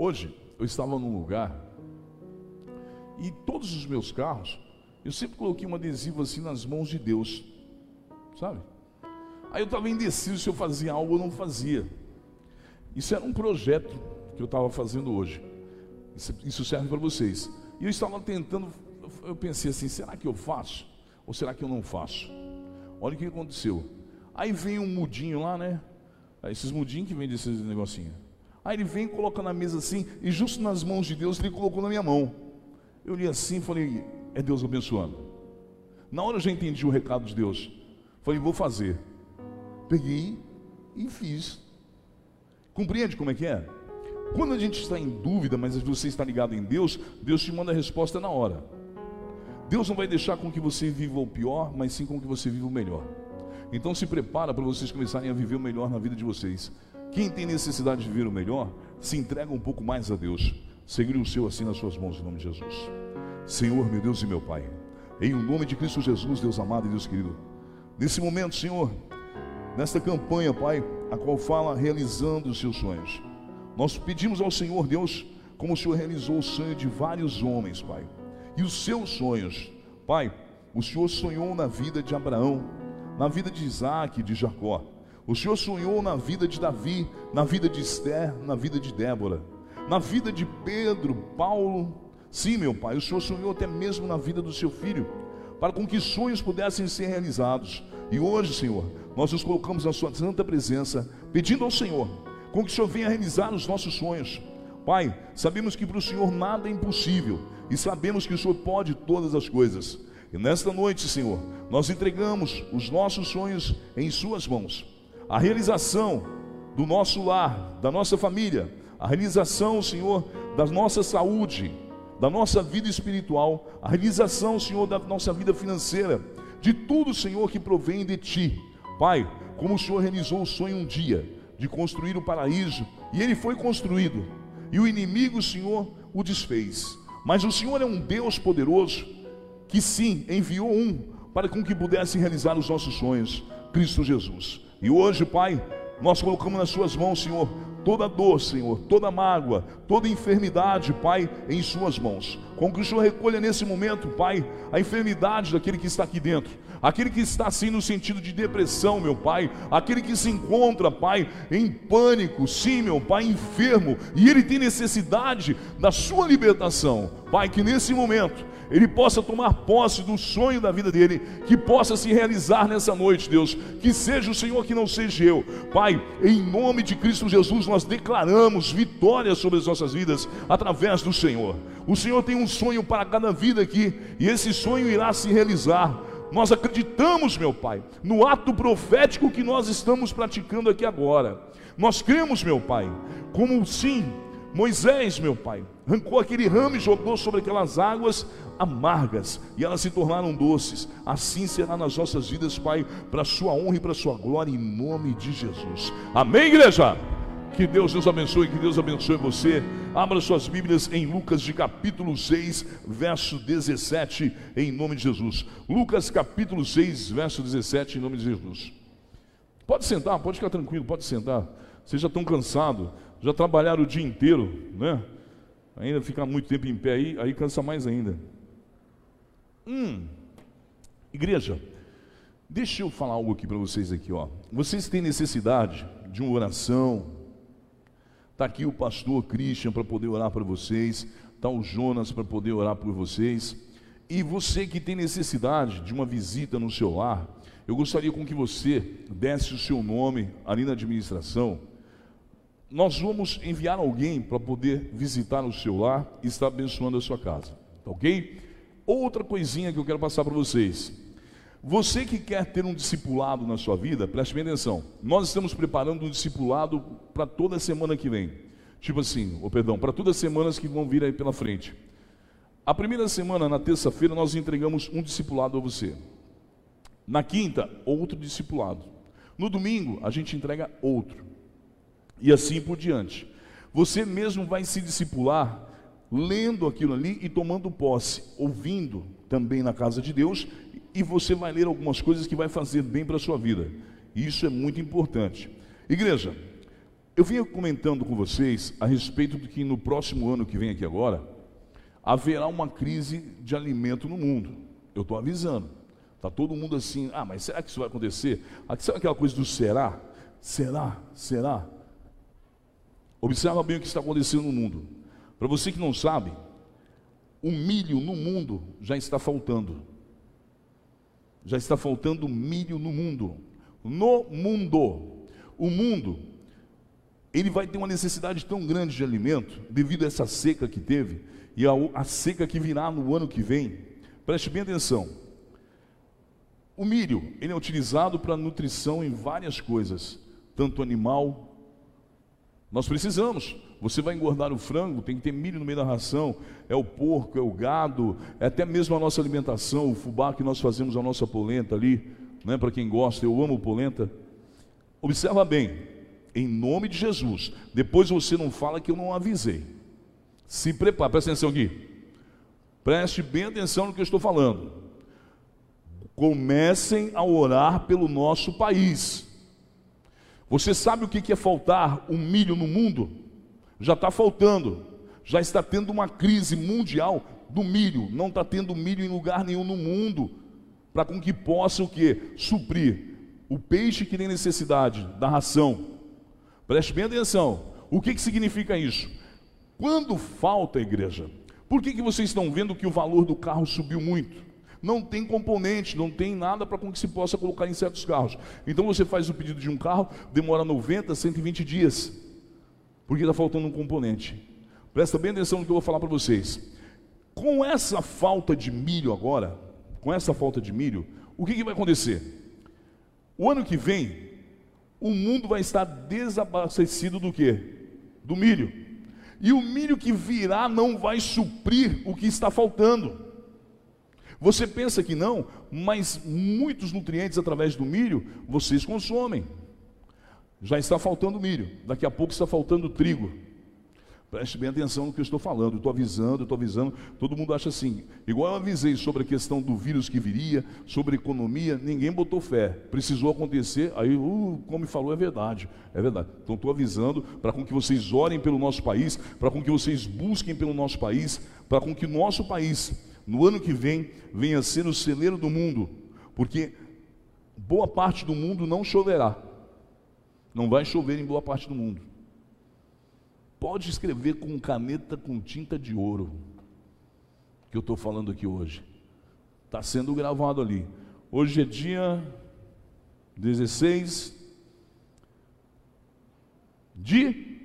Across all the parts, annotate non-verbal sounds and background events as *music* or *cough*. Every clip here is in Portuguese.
Hoje eu estava num lugar e todos os meus carros, eu sempre coloquei um adesivo assim nas mãos de Deus, sabe? Aí eu estava indeciso se eu fazia algo ou não fazia. Isso era um projeto que eu estava fazendo hoje. Isso, serve para vocês. E eu estava tentando, eu pensei assim: será que eu faço? Ou será que eu não faço? Olha o que aconteceu. Aí vem um mudinho lá, né? Esses mudinhos que vendem esses negocinhos. Aí ele vem coloca na mesa assim, e justo nas mãos de Deus, ele colocou na minha mão. Eu li assim e falei, é Deus abençoando. Na hora eu já entendi o recado de Deus. Falei, vou fazer. Peguei e fiz. Compreende como é que é? Quando a gente está em dúvida, mas você está ligado em Deus, Deus te manda a resposta na hora. Deus não vai deixar com que você viva o pior, mas sim com que você viva o melhor. Então se prepara para vocês começarem a viver o melhor na vida de vocês. Quem tem necessidade de viver o melhor, se entrega um pouco mais a Deus. Segure o seu assim nas suas mãos, em nome de Jesus. Senhor, meu Deus e meu Pai, em nome de Cristo Jesus, Deus amado e Deus querido, nesse momento, Senhor, nesta campanha, Pai, a qual fala realizando os seus sonhos, nós pedimos ao Senhor, Deus, como o Senhor realizou o sonho de vários homens, Pai, e os seus sonhos, Pai, o Senhor sonhou na vida de Abraão, na vida de Isaac, de Jacó. O Senhor sonhou na vida de Davi, na vida de Esther, na vida de Débora, na vida de Pedro, Paulo. Sim, meu Pai, o Senhor sonhou até mesmo na vida do seu filho, para com que sonhos pudessem ser realizados. E hoje, Senhor, nós nos colocamos na Sua santa presença, pedindo ao Senhor, com que o Senhor venha realizar os nossos sonhos. Pai, sabemos que para o Senhor nada é impossível, e sabemos que o Senhor pode todas as coisas. E nesta noite, Senhor, nós entregamos os nossos sonhos em Suas mãos a realização do nosso lar, da nossa família, a realização, Senhor, da nossa saúde, da nossa vida espiritual, a realização, Senhor, da nossa vida financeira, de tudo, Senhor, que provém de Ti. Pai, como o Senhor realizou o sonho um dia de construir o paraíso, e ele foi construído, e o inimigo, Senhor, o desfez. Mas o Senhor é um Deus poderoso, que sim, enviou um para com que pudesse realizar os nossos sonhos, Cristo Jesus. E hoje, Pai, nós colocamos nas Suas mãos, Senhor, toda dor, Senhor, toda mágoa, toda enfermidade, Pai, em Suas mãos. Com que o Senhor recolha nesse momento, Pai, a enfermidade daquele que está aqui dentro, aquele que está assim no sentido de depressão, meu Pai, aquele que se encontra, Pai, em pânico, sim, meu Pai, enfermo, e ele tem necessidade da Sua libertação, Pai, que nesse momento ele possa tomar posse do sonho da vida dele, que possa se realizar nessa noite, Deus. Que seja o Senhor, que não seja eu. Pai, em nome de Cristo Jesus, nós declaramos vitória sobre as nossas vidas através do Senhor. O Senhor tem um sonho para cada vida aqui, e esse sonho irá se realizar. Nós acreditamos, meu Pai, no ato profético que nós estamos praticando aqui agora. Nós cremos, meu Pai, como sim, Moisés, meu Pai, arrancou aquele ramo e jogou sobre aquelas águas, amargas e elas se tornaram doces. Assim será nas nossas vidas, Pai, para a Sua honra e para a Sua glória, em nome de Jesus. Amém, igreja? Que Deus nos abençoe, que Deus abençoe você. Abra suas Bíblias em Lucas de capítulo 6, verso 17, em nome de Jesus. Lucas capítulo 6, verso 17, em nome de Jesus. Pode sentar, pode ficar tranquilo, pode sentar. Vocês já estão cansados, já trabalharam o dia inteiro, né? Ainda ficar muito tempo em pé aí, aí cansa mais ainda. Hum, igreja, deixa eu falar algo aqui para vocês aqui, ó. Vocês têm necessidade de uma oração? Está aqui o pastor Christian para poder orar para vocês, está o Jonas para poder orar por vocês. E você que tem necessidade de uma visita no seu lar, eu gostaria com que você desse o seu nome ali na administração. Nós vamos enviar alguém para poder visitar o seu lar e estar abençoando a sua casa, tá ok? Outra coisinha que eu quero passar para vocês. Você que quer ter um discipulado na sua vida, preste bem atenção. Nós estamos preparando um discipulado para toda semana que vem. Tipo assim, ou perdão, para todas as semanas que vão vir aí pela frente. A primeira semana, na terça-feira, nós entregamos um discipulado a você. Na quinta, outro discipulado. No domingo, a gente entrega outro. E assim por diante. Você mesmo vai se discipular lendo aquilo ali e tomando posse, ouvindo também na casa de Deus, e você vai ler algumas coisas que vai fazer bem para a sua vida. Isso é muito importante. Igreja, Eu vinha comentando com vocês a respeito de que no próximo ano que vem aqui agora, haverá uma crise de alimento no mundo. Eu estou avisando. Está todo mundo assim, ah, mas será que isso vai acontecer? Sabe aquela coisa do será? Será? Será? Observa bem o que está acontecendo no mundo. Para você que não sabe, o milho no mundo já está faltando. Já está faltando milho no mundo. No mundo. O mundo, ele vai ter uma necessidade tão grande de alimento, devido a essa seca que teve, e a, a seca que virá no ano que vem. Preste bem atenção. O milho, ele é utilizado para nutrição em várias coisas, tanto animal. Nós precisamos. Você vai engordar o frango, tem que ter milho no meio da ração. É o porco, é o gado, é até mesmo a nossa alimentação, o fubá que nós fazemos a nossa polenta ali, né? Para quem gosta, eu amo polenta. Observa bem, em nome de Jesus. Depois você não fala que eu não avisei. Se prepare, presta atenção aqui. Preste bem atenção no que eu estou falando. Comecem a orar pelo nosso país. Você sabe o que é faltar um milho no mundo? Já está faltando. Já está tendo uma crise mundial do milho. Não está tendo milho em lugar nenhum no mundo. Para com que possa o que? Suprir o peixe que tem necessidade da ração. Preste bem atenção. O que, que significa isso? Quando falta, igreja, por que, que vocês estão vendo que o valor do carro subiu muito? Não tem componente, não tem nada para que se possa colocar em certos carros. Então você faz o pedido de um carro, demora 90, 120 dias, porque está faltando um componente. Presta bem atenção no que eu vou falar para vocês. Com essa falta de milho agora, com essa falta de milho, o que, que vai acontecer? O ano que vem, o mundo vai estar desabastecido do que? Do milho. E o milho que virá não vai suprir o que está faltando. Você pensa que não, mas muitos nutrientes através do milho vocês consomem. Já está faltando milho, daqui a pouco está faltando trigo. Preste bem atenção no que eu estou falando, estou avisando, estou avisando. Todo mundo acha assim, igual eu avisei sobre a questão do vírus que viria, sobre economia, ninguém botou fé. Precisou acontecer, aí, uh, como me falou, é verdade, é verdade. Então estou avisando para com que vocês orem pelo nosso país, para com que vocês busquem pelo nosso país, para com que o nosso país, no ano que vem, venha a ser o celeiro do mundo, porque boa parte do mundo não choverá. Não vai chover em boa parte do mundo. Pode escrever com caneta com tinta de ouro, que eu estou falando aqui hoje. Está sendo gravado ali. Hoje é dia 16 de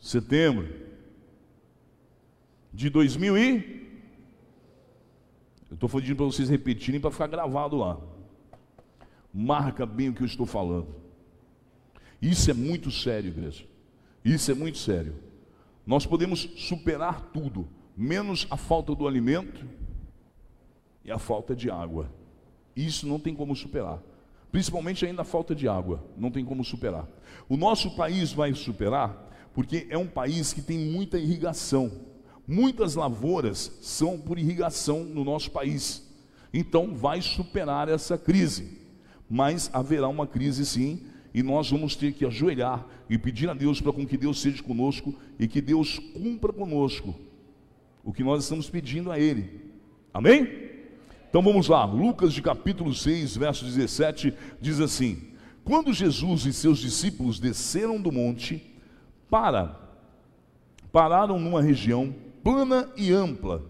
setembro de 2000 e eu estou pedindo para vocês repetirem para ficar gravado lá. Marca bem o que eu estou falando. Isso é muito sério, igreja. Isso é muito sério. Nós podemos superar tudo, menos a falta do alimento e a falta de água. Isso não tem como superar. Principalmente ainda a falta de água, não tem como superar. O nosso país vai superar porque é um país que tem muita irrigação. Muitas lavouras são por irrigação no nosso país. Então vai superar essa crise. Mas haverá uma crise sim, e nós vamos ter que ajoelhar e pedir a Deus para que Deus seja conosco e que Deus cumpra conosco o que nós estamos pedindo a Ele. Amém? Então vamos lá, Lucas de capítulo 6, verso 17, diz assim: Quando Jesus e seus discípulos desceram do monte, para, pararam numa região plana e ampla.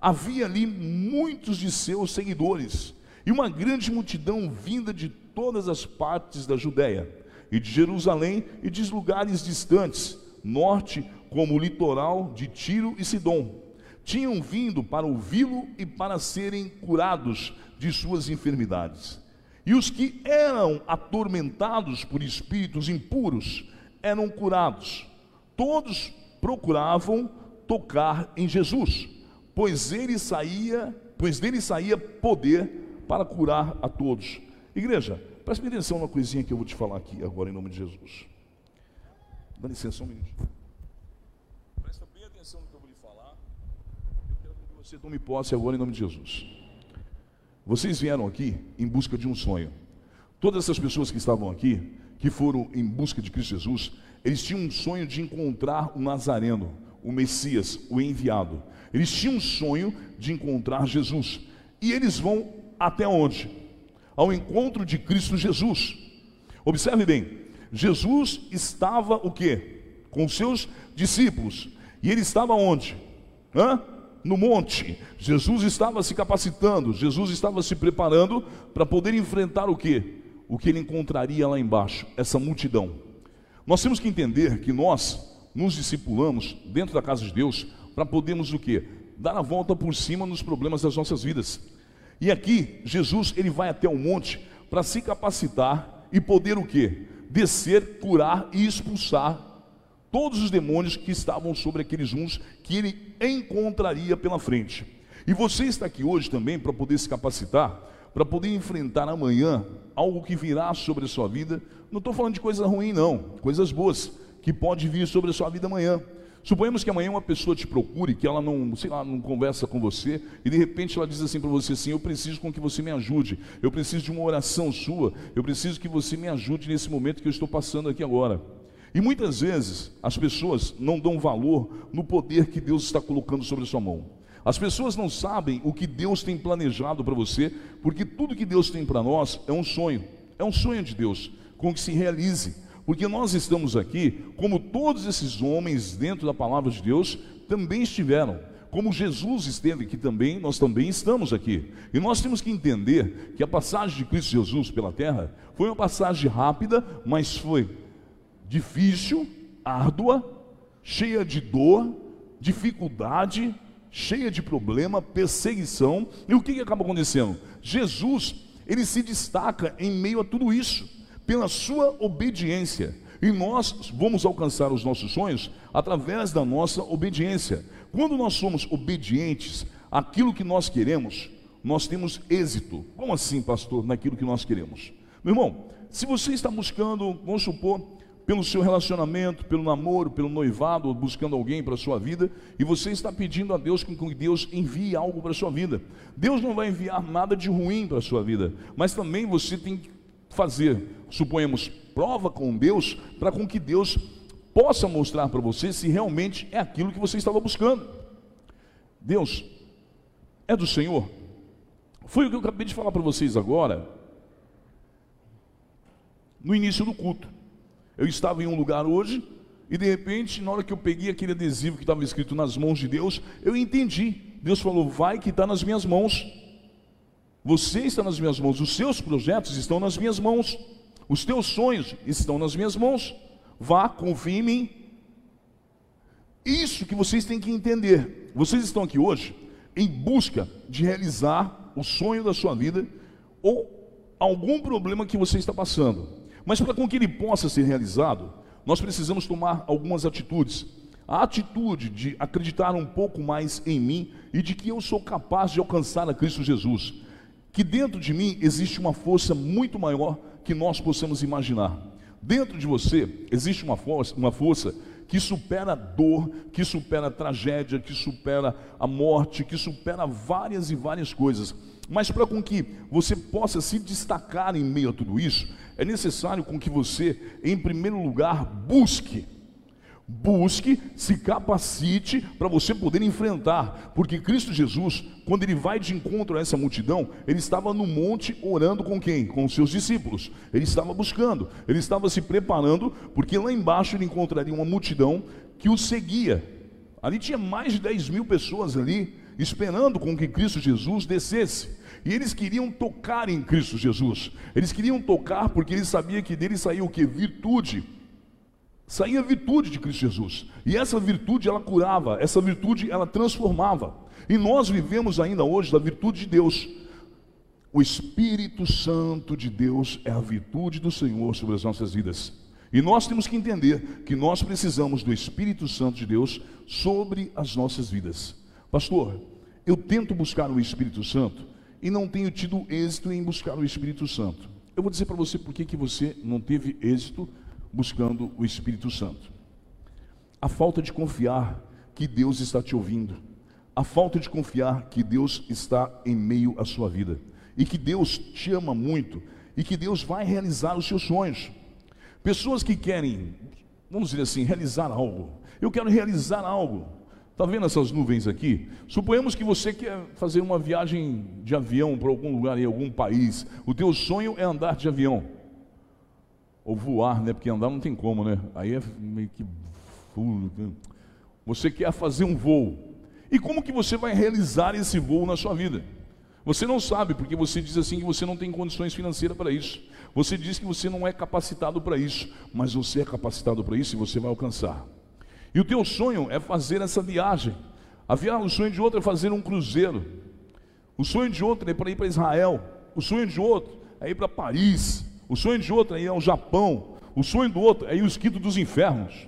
Havia ali muitos de seus seguidores e uma grande multidão vinda de todas as partes da Judéia, e de Jerusalém e de lugares distantes, norte, como o litoral de Tiro e Sidom. Tinham vindo para ouvi-lo e para serem curados de suas enfermidades. E os que eram atormentados por espíritos impuros eram curados. Todos procuravam tocar em Jesus, pois ele saía, pois dele saía poder para curar a todos. Igreja, preste atenção numa coisinha que eu vou te falar aqui agora em nome de Jesus. Dá licença um minuto. Presta bem atenção no que eu vou lhe falar. Eu quero que você tome posse agora em nome de Jesus. Vocês vieram aqui em busca de um sonho. Todas essas pessoas que estavam aqui que foram em busca de Cristo Jesus, eles tinham um sonho de encontrar o Nazareno, o Messias, o enviado. Eles tinham um sonho de encontrar Jesus. E eles vão até onde? Ao encontro de Cristo Jesus. Observe bem, Jesus estava o quê? Com seus discípulos. E ele estava onde? Hã? No monte. Jesus estava se capacitando, Jesus estava se preparando para poder enfrentar o quê? O que ele encontraria lá embaixo, essa multidão. Nós temos que entender que nós nos discipulamos dentro da casa de Deus para podermos o quê? Dar a volta por cima nos problemas das nossas vidas. E aqui, Jesus, ele vai até o monte para se capacitar e poder o quê? Descer, curar e expulsar todos os demônios que estavam sobre aqueles uns que ele encontraria pela frente. E você está aqui hoje também para poder se capacitar, para poder enfrentar amanhã algo que virá sobre a sua vida. Não estou falando de coisa ruim, não, coisas boas que pode vir sobre a sua vida amanhã. Suponhamos que amanhã uma pessoa te procure, que ela não, sei lá, não conversa com você, e de repente ela diz assim para você assim: Eu preciso com que você me ajude, eu preciso de uma oração sua, eu preciso que você me ajude nesse momento que eu estou passando aqui agora. E muitas vezes as pessoas não dão valor no poder que Deus está colocando sobre a sua mão. As pessoas não sabem o que Deus tem planejado para você, porque tudo que Deus tem para nós é um sonho, é um sonho de Deus, com que se realize. Porque nós estamos aqui, como todos esses homens dentro da palavra de Deus também estiveram. Como Jesus esteve aqui também, nós também estamos aqui. E nós temos que entender que a passagem de Cristo Jesus pela terra foi uma passagem rápida, mas foi difícil, árdua, cheia de dor, dificuldade, cheia de problema, perseguição. E o que, que acaba acontecendo? Jesus, ele se destaca em meio a tudo isso pela sua obediência. E nós vamos alcançar os nossos sonhos através da nossa obediência. Quando nós somos obedientes àquilo que nós queremos, nós temos êxito. Como assim, pastor, naquilo que nós queremos? Meu irmão, se você está buscando, vamos supor, pelo seu relacionamento, pelo namoro, pelo noivado, buscando alguém para a sua vida, e você está pedindo a Deus que Deus envie algo para a sua vida. Deus não vai enviar nada de ruim para a sua vida, mas também você tem que fazer, suponhamos, prova com Deus, para com que Deus possa mostrar para você se realmente é aquilo que você estava buscando. Deus é do Senhor. Foi o que eu acabei de falar para vocês agora, no início do culto. Eu estava em um lugar hoje, e de repente, na hora que eu peguei aquele adesivo que estava escrito nas mãos de Deus, eu entendi. Deus falou: vai que está nas minhas mãos. Você está nas minhas mãos, os seus projetos estão nas minhas mãos, os teus sonhos estão nas minhas mãos. Vá, confie em mim. Isso que vocês têm que entender. Vocês estão aqui hoje em busca de realizar o sonho da sua vida ou algum problema que você está passando. Mas para que ele possa ser realizado, nós precisamos tomar algumas atitudes. A atitude de acreditar um pouco mais em mim e de que eu sou capaz de alcançar a Cristo Jesus que dentro de mim existe uma força muito maior que nós possamos imaginar. Dentro de você existe uma força, uma força que supera a dor, que supera a tragédia, que supera a morte, que supera várias e várias coisas. Mas para com que você possa se destacar em meio a tudo isso, é necessário com que você, em primeiro lugar, busque Busque, se capacite para você poder enfrentar, porque Cristo Jesus, quando ele vai de encontro a essa multidão, ele estava no monte orando com quem? Com os seus discípulos. Ele estava buscando, ele estava se preparando, porque lá embaixo ele encontraria uma multidão que o seguia. Ali tinha mais de 10 mil pessoas ali, esperando com que Cristo Jesus descesse. E eles queriam tocar em Cristo Jesus. Eles queriam tocar porque eles sabiam que dele saía o que? Virtude saía a virtude de Cristo Jesus. E essa virtude ela curava, essa virtude ela transformava. E nós vivemos ainda hoje da virtude de Deus. O Espírito Santo de Deus é a virtude do Senhor sobre as nossas vidas. E nós temos que entender que nós precisamos do Espírito Santo de Deus sobre as nossas vidas. Pastor, eu tento buscar o Espírito Santo e não tenho tido êxito em buscar o Espírito Santo. Eu vou dizer para você por que você não teve êxito buscando o Espírito Santo. A falta de confiar que Deus está te ouvindo, a falta de confiar que Deus está em meio à sua vida e que Deus te ama muito e que Deus vai realizar os seus sonhos. Pessoas que querem, vamos dizer assim, realizar algo. Eu quero realizar algo. Está vendo essas nuvens aqui? Suponhamos que você quer fazer uma viagem de avião para algum lugar em algum país. O teu sonho é andar de avião. Ou voar, né? Porque andar não tem como, né? Aí é meio que. Você quer fazer um voo. E como que você vai realizar esse voo na sua vida? Você não sabe, porque você diz assim que você não tem condições financeiras para isso. Você diz que você não é capacitado para isso, mas você é capacitado para isso e você vai alcançar. E o teu sonho é fazer essa viagem. A viagem, o sonho de outro é fazer um cruzeiro. O sonho de outro é para ir para Israel. O sonho de outro é ir para Paris. O sonho de outro é ir ao Japão. O sonho do outro é ir ao esquito dos infernos.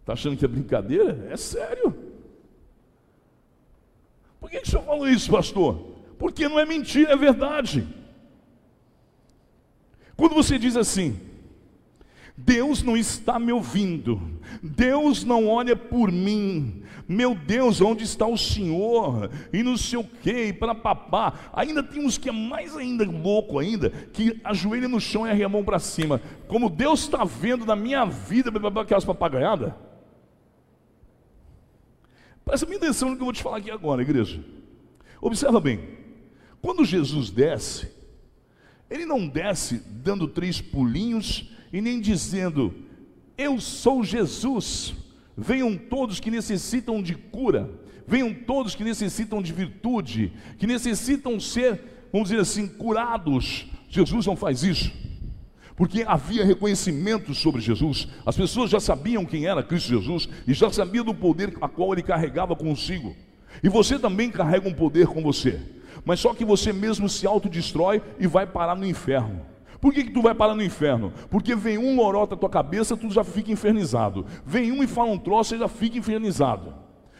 Está achando que é brincadeira? É sério. Por que, que o senhor falou isso, pastor? Porque não é mentira, é verdade. Quando você diz assim, Deus não está me ouvindo, Deus não olha por mim, meu Deus, onde está o Senhor? E não sei o que, para papá. Ainda tem uns que é mais ainda louco ainda, que ajoelha no chão e arria a mão para cima. Como Deus está vendo na minha vida, aquelas papagaiadas. Presta bem atenção no que eu vou te falar aqui agora, igreja. Observa bem, quando Jesus desce, ele não desce dando três pulinhos e nem dizendo: Eu sou Jesus. Venham todos que necessitam de cura, venham todos que necessitam de virtude, que necessitam ser, vamos dizer assim, curados. Jesus não faz isso, porque havia reconhecimento sobre Jesus, as pessoas já sabiam quem era Cristo Jesus e já sabiam do poder a qual ele carregava consigo. E você também carrega um poder com você, mas só que você mesmo se autodestrói e vai parar no inferno. Por que, que tu vai parar no inferno? Porque vem um lorota na tua cabeça, tu já fica infernizado. Vem um e fala um troço, você já fica infernizado.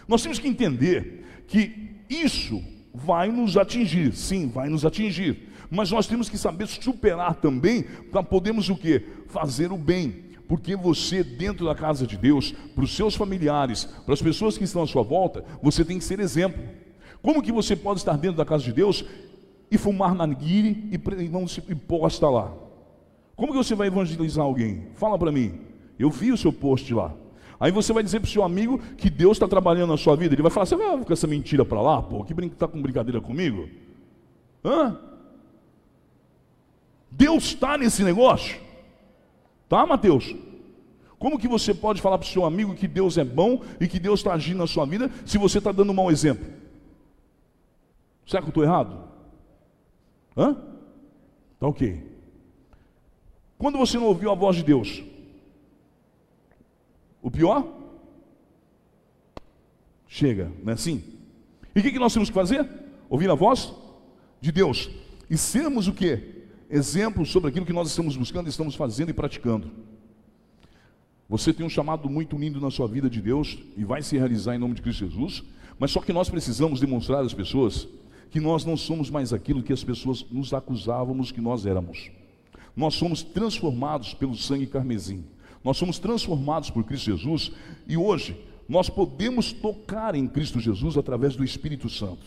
Nós temos que entender que isso vai nos atingir, sim, vai nos atingir. Mas nós temos que saber superar também para podermos o que? Fazer o bem. Porque você, dentro da casa de Deus, para os seus familiares, para as pessoas que estão à sua volta, você tem que ser exemplo. Como que você pode estar dentro da casa de Deus e fumar narguile e não se posta lá. Como que você vai evangelizar alguém? Fala para mim. Eu vi o seu post lá. Aí você vai dizer para o seu amigo que Deus está trabalhando na sua vida. Ele vai falar: Você vai com essa mentira para lá, pô? Que está com brincadeira comigo? Hã? Deus está nesse negócio? Tá, Mateus? Como que você pode falar para o seu amigo que Deus é bom e que Deus está agindo na sua vida se você está dando um mau exemplo? Será que eu estou errado? Hã? Tá ok. Quando você não ouviu a voz de Deus? O pior? Chega, não é assim? E o que, que nós temos que fazer? Ouvir a voz de Deus. E sermos o que? Exemplos sobre aquilo que nós estamos buscando, estamos fazendo e praticando. Você tem um chamado muito lindo na sua vida de Deus e vai se realizar em nome de Cristo Jesus, mas só que nós precisamos demonstrar às pessoas que nós não somos mais aquilo que as pessoas nos acusávamos que nós éramos. Nós somos transformados pelo sangue carmesim. Nós somos transformados por Cristo Jesus e hoje nós podemos tocar em Cristo Jesus através do Espírito Santo.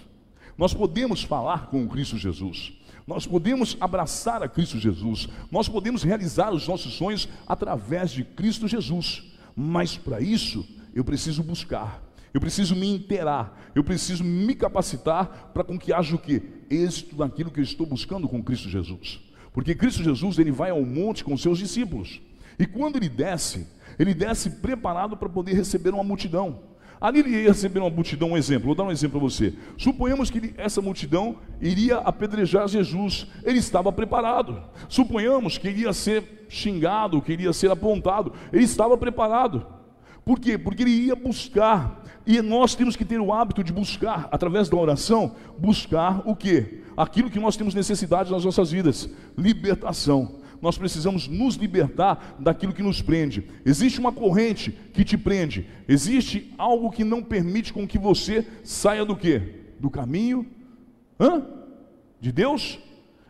Nós podemos falar com Cristo Jesus. Nós podemos abraçar a Cristo Jesus. Nós podemos realizar os nossos sonhos através de Cristo Jesus. Mas para isso, eu preciso buscar eu preciso me inteirar, eu preciso me capacitar para com que haja o que? Êxito naquilo que eu estou buscando com Cristo Jesus. Porque Cristo Jesus, ele vai ao monte com seus discípulos. E quando ele desce, ele desce preparado para poder receber uma multidão. Ali ele ia receber uma multidão, um exemplo, vou dar um exemplo para você. Suponhamos que essa multidão iria apedrejar Jesus, ele estava preparado. Suponhamos que ele ia ser xingado, que ele ia ser apontado, ele estava preparado. Por quê? Porque ele ia buscar. E nós temos que ter o hábito de buscar, através da oração, buscar o quê? Aquilo que nós temos necessidade nas nossas vidas: libertação. Nós precisamos nos libertar daquilo que nos prende. Existe uma corrente que te prende. Existe algo que não permite com que você saia do quê? Do caminho Hã? de Deus?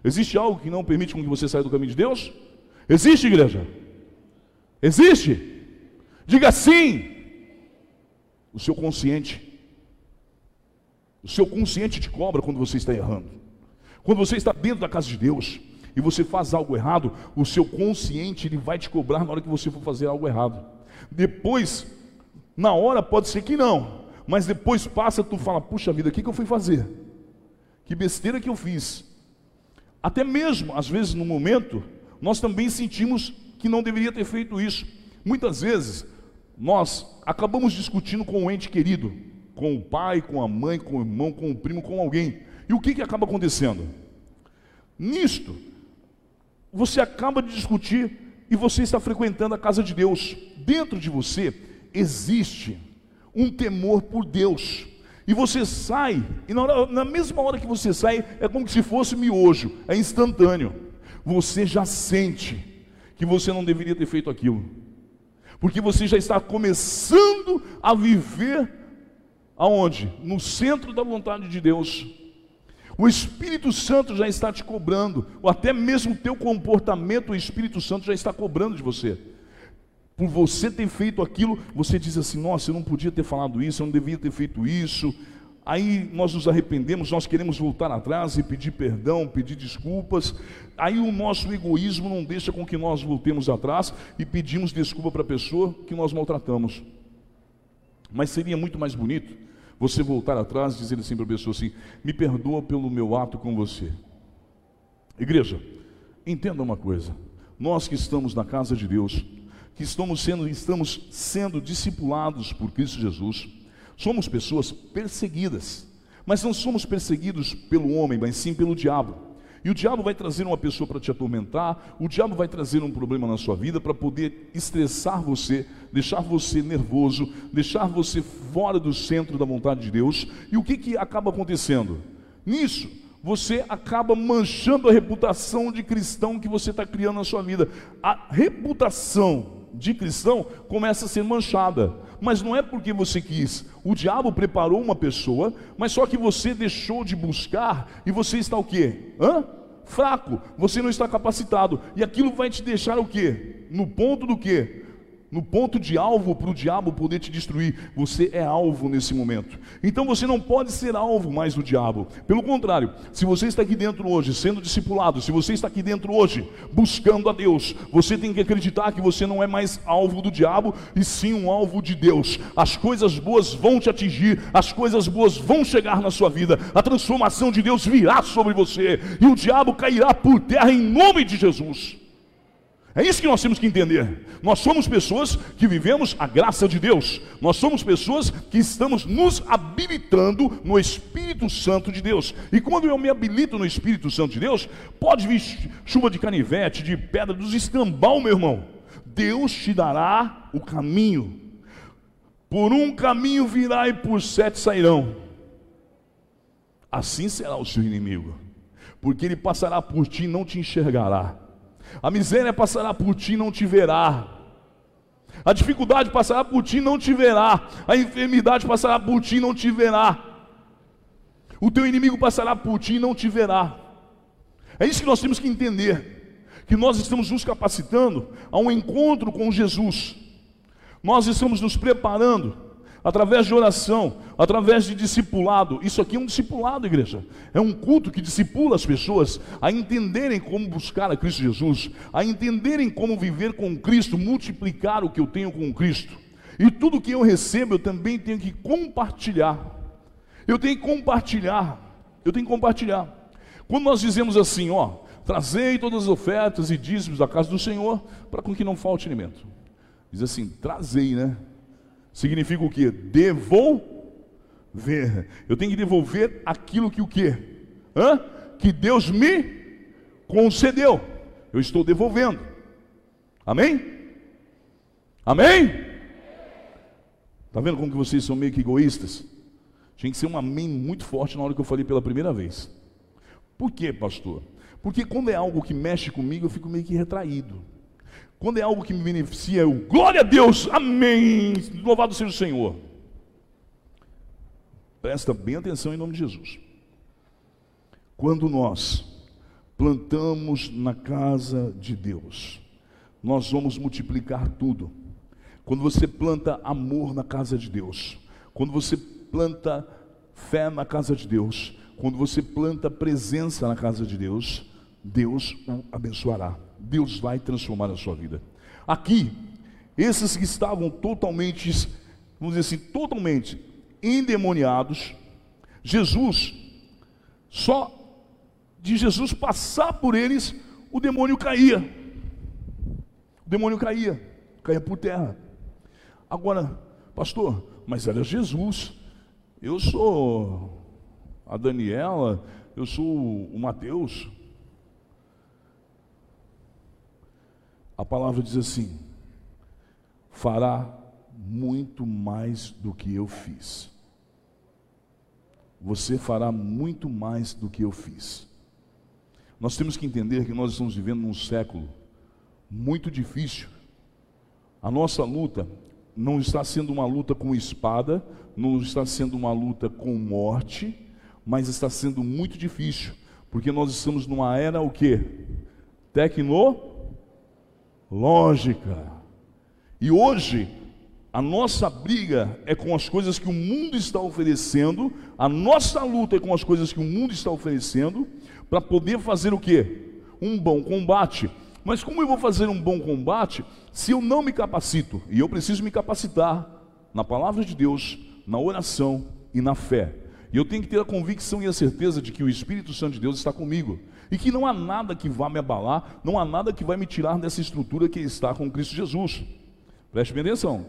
Existe algo que não permite com que você saia do caminho de Deus? Existe, igreja? Existe? Diga sim. O seu consciente. O seu consciente te cobra quando você está errando. Quando você está dentro da casa de Deus e você faz algo errado, o seu consciente ele vai te cobrar na hora que você for fazer algo errado. Depois, na hora pode ser que não, mas depois passa tu fala: "Puxa vida, o que, que eu fui fazer? Que besteira que eu fiz?" Até mesmo, às vezes no momento, nós também sentimos que não deveria ter feito isso. Muitas vezes, nós acabamos discutindo com o ente querido, com o pai, com a mãe, com o irmão, com o primo, com alguém. E o que, que acaba acontecendo? Nisto, você acaba de discutir e você está frequentando a casa de Deus. Dentro de você existe um temor por Deus. E você sai, e na, hora, na mesma hora que você sai, é como se fosse miojo, é instantâneo. Você já sente que você não deveria ter feito aquilo, porque você já está começando a viver aonde? No centro da vontade de Deus. O Espírito Santo já está te cobrando, ou até mesmo o teu comportamento, o Espírito Santo já está cobrando de você. Por você ter feito aquilo, você diz assim: nossa, eu não podia ter falado isso, eu não devia ter feito isso. Aí nós nos arrependemos, nós queremos voltar atrás e pedir perdão, pedir desculpas. Aí o nosso egoísmo não deixa com que nós voltemos atrás e pedimos desculpa para a pessoa que nós maltratamos. Mas seria muito mais bonito você voltar atrás e dizer assim para a pessoa assim: me perdoa pelo meu ato com você. Igreja, entenda uma coisa: nós que estamos na casa de Deus, que estamos sendo, estamos sendo discipulados por Cristo Jesus, somos pessoas perseguidas, mas não somos perseguidos pelo homem, mas sim pelo diabo. E o diabo vai trazer uma pessoa para te atormentar, o diabo vai trazer um problema na sua vida para poder estressar você, deixar você nervoso, deixar você fora do centro da vontade de Deus. E o que, que acaba acontecendo? Nisso, você acaba manchando a reputação de cristão que você está criando na sua vida. A reputação de cristão começa a ser manchada. Mas não é porque você quis. O diabo preparou uma pessoa, mas só que você deixou de buscar e você está o quê? Hã? Fraco. Você não está capacitado. E aquilo vai te deixar o quê? No ponto do quê? No ponto de alvo para o diabo poder te destruir. Você é alvo nesse momento. Então você não pode ser alvo mais do diabo. Pelo contrário, se você está aqui dentro hoje, sendo discipulado, se você está aqui dentro hoje, buscando a Deus, você tem que acreditar que você não é mais alvo do diabo, e sim um alvo de Deus. As coisas boas vão te atingir, as coisas boas vão chegar na sua vida, a transformação de Deus virá sobre você, e o diabo cairá por terra em nome de Jesus. É isso que nós temos que entender. Nós somos pessoas que vivemos a graça de Deus. Nós somos pessoas que estamos nos habilitando no Espírito Santo de Deus. E quando eu me habilito no Espírito Santo de Deus, pode vir chuva de canivete, de pedra, dos escambau, meu irmão. Deus te dará o caminho. Por um caminho virá e por sete sairão. Assim será o seu inimigo, porque ele passará por ti e não te enxergará. A miséria passará por ti e não te verá. A dificuldade passará por ti e não te verá. A enfermidade passará por ti e não te verá. O teu inimigo passará por ti e não te verá. É isso que nós temos que entender. Que nós estamos nos capacitando a um encontro com Jesus. Nós estamos nos preparando através de oração, através de discipulado. Isso aqui é um discipulado, igreja. É um culto que discipula as pessoas a entenderem como buscar a Cristo Jesus, a entenderem como viver com Cristo, multiplicar o que eu tenho com Cristo. E tudo que eu recebo, eu também tenho que compartilhar. Eu tenho que compartilhar. Eu tenho que compartilhar. Quando nós dizemos assim, ó, trazei todas as ofertas e dízimos da casa do Senhor, para com que não falte alimento. Diz assim, trazei, né? Significa o que? Devolver. Eu tenho que devolver aquilo que o que? Que Deus me concedeu. Eu estou devolvendo. Amém? Amém? Tá vendo como que vocês são meio que egoístas? Tinha que ser um amém muito forte na hora que eu falei pela primeira vez. Por quê, pastor? Porque quando é algo que mexe comigo, eu fico meio que retraído. Quando é algo que me beneficia, eu, glória a Deus, amém, louvado seja o Senhor. Presta bem atenção em nome de Jesus. Quando nós plantamos na casa de Deus, nós vamos multiplicar tudo. Quando você planta amor na casa de Deus, quando você planta fé na casa de Deus, quando você planta presença na casa de Deus, Deus o abençoará. Deus vai transformar a sua vida. Aqui, esses que estavam totalmente, vamos dizer assim, totalmente endemoniados, Jesus, só de Jesus passar por eles, o demônio caía. O demônio caía, caía por terra. Agora, pastor, mas era Jesus. Eu sou a Daniela, eu sou o Mateus. A palavra diz assim: fará muito mais do que eu fiz. Você fará muito mais do que eu fiz. Nós temos que entender que nós estamos vivendo num século muito difícil. A nossa luta não está sendo uma luta com espada, não está sendo uma luta com morte, mas está sendo muito difícil, porque nós estamos numa era o quê? Tecnológica. E hoje a nossa briga é com as coisas que o mundo está oferecendo, a nossa luta é com as coisas que o mundo está oferecendo, para poder fazer o quê? Um bom combate. Mas como eu vou fazer um bom combate se eu não me capacito? E eu preciso me capacitar na palavra de Deus, na oração e na fé. E eu tenho que ter a convicção e a certeza de que o Espírito Santo de Deus está comigo. E que não há nada que vá me abalar, não há nada que vai me tirar dessa estrutura que está com Cristo Jesus. Preste bem atenção.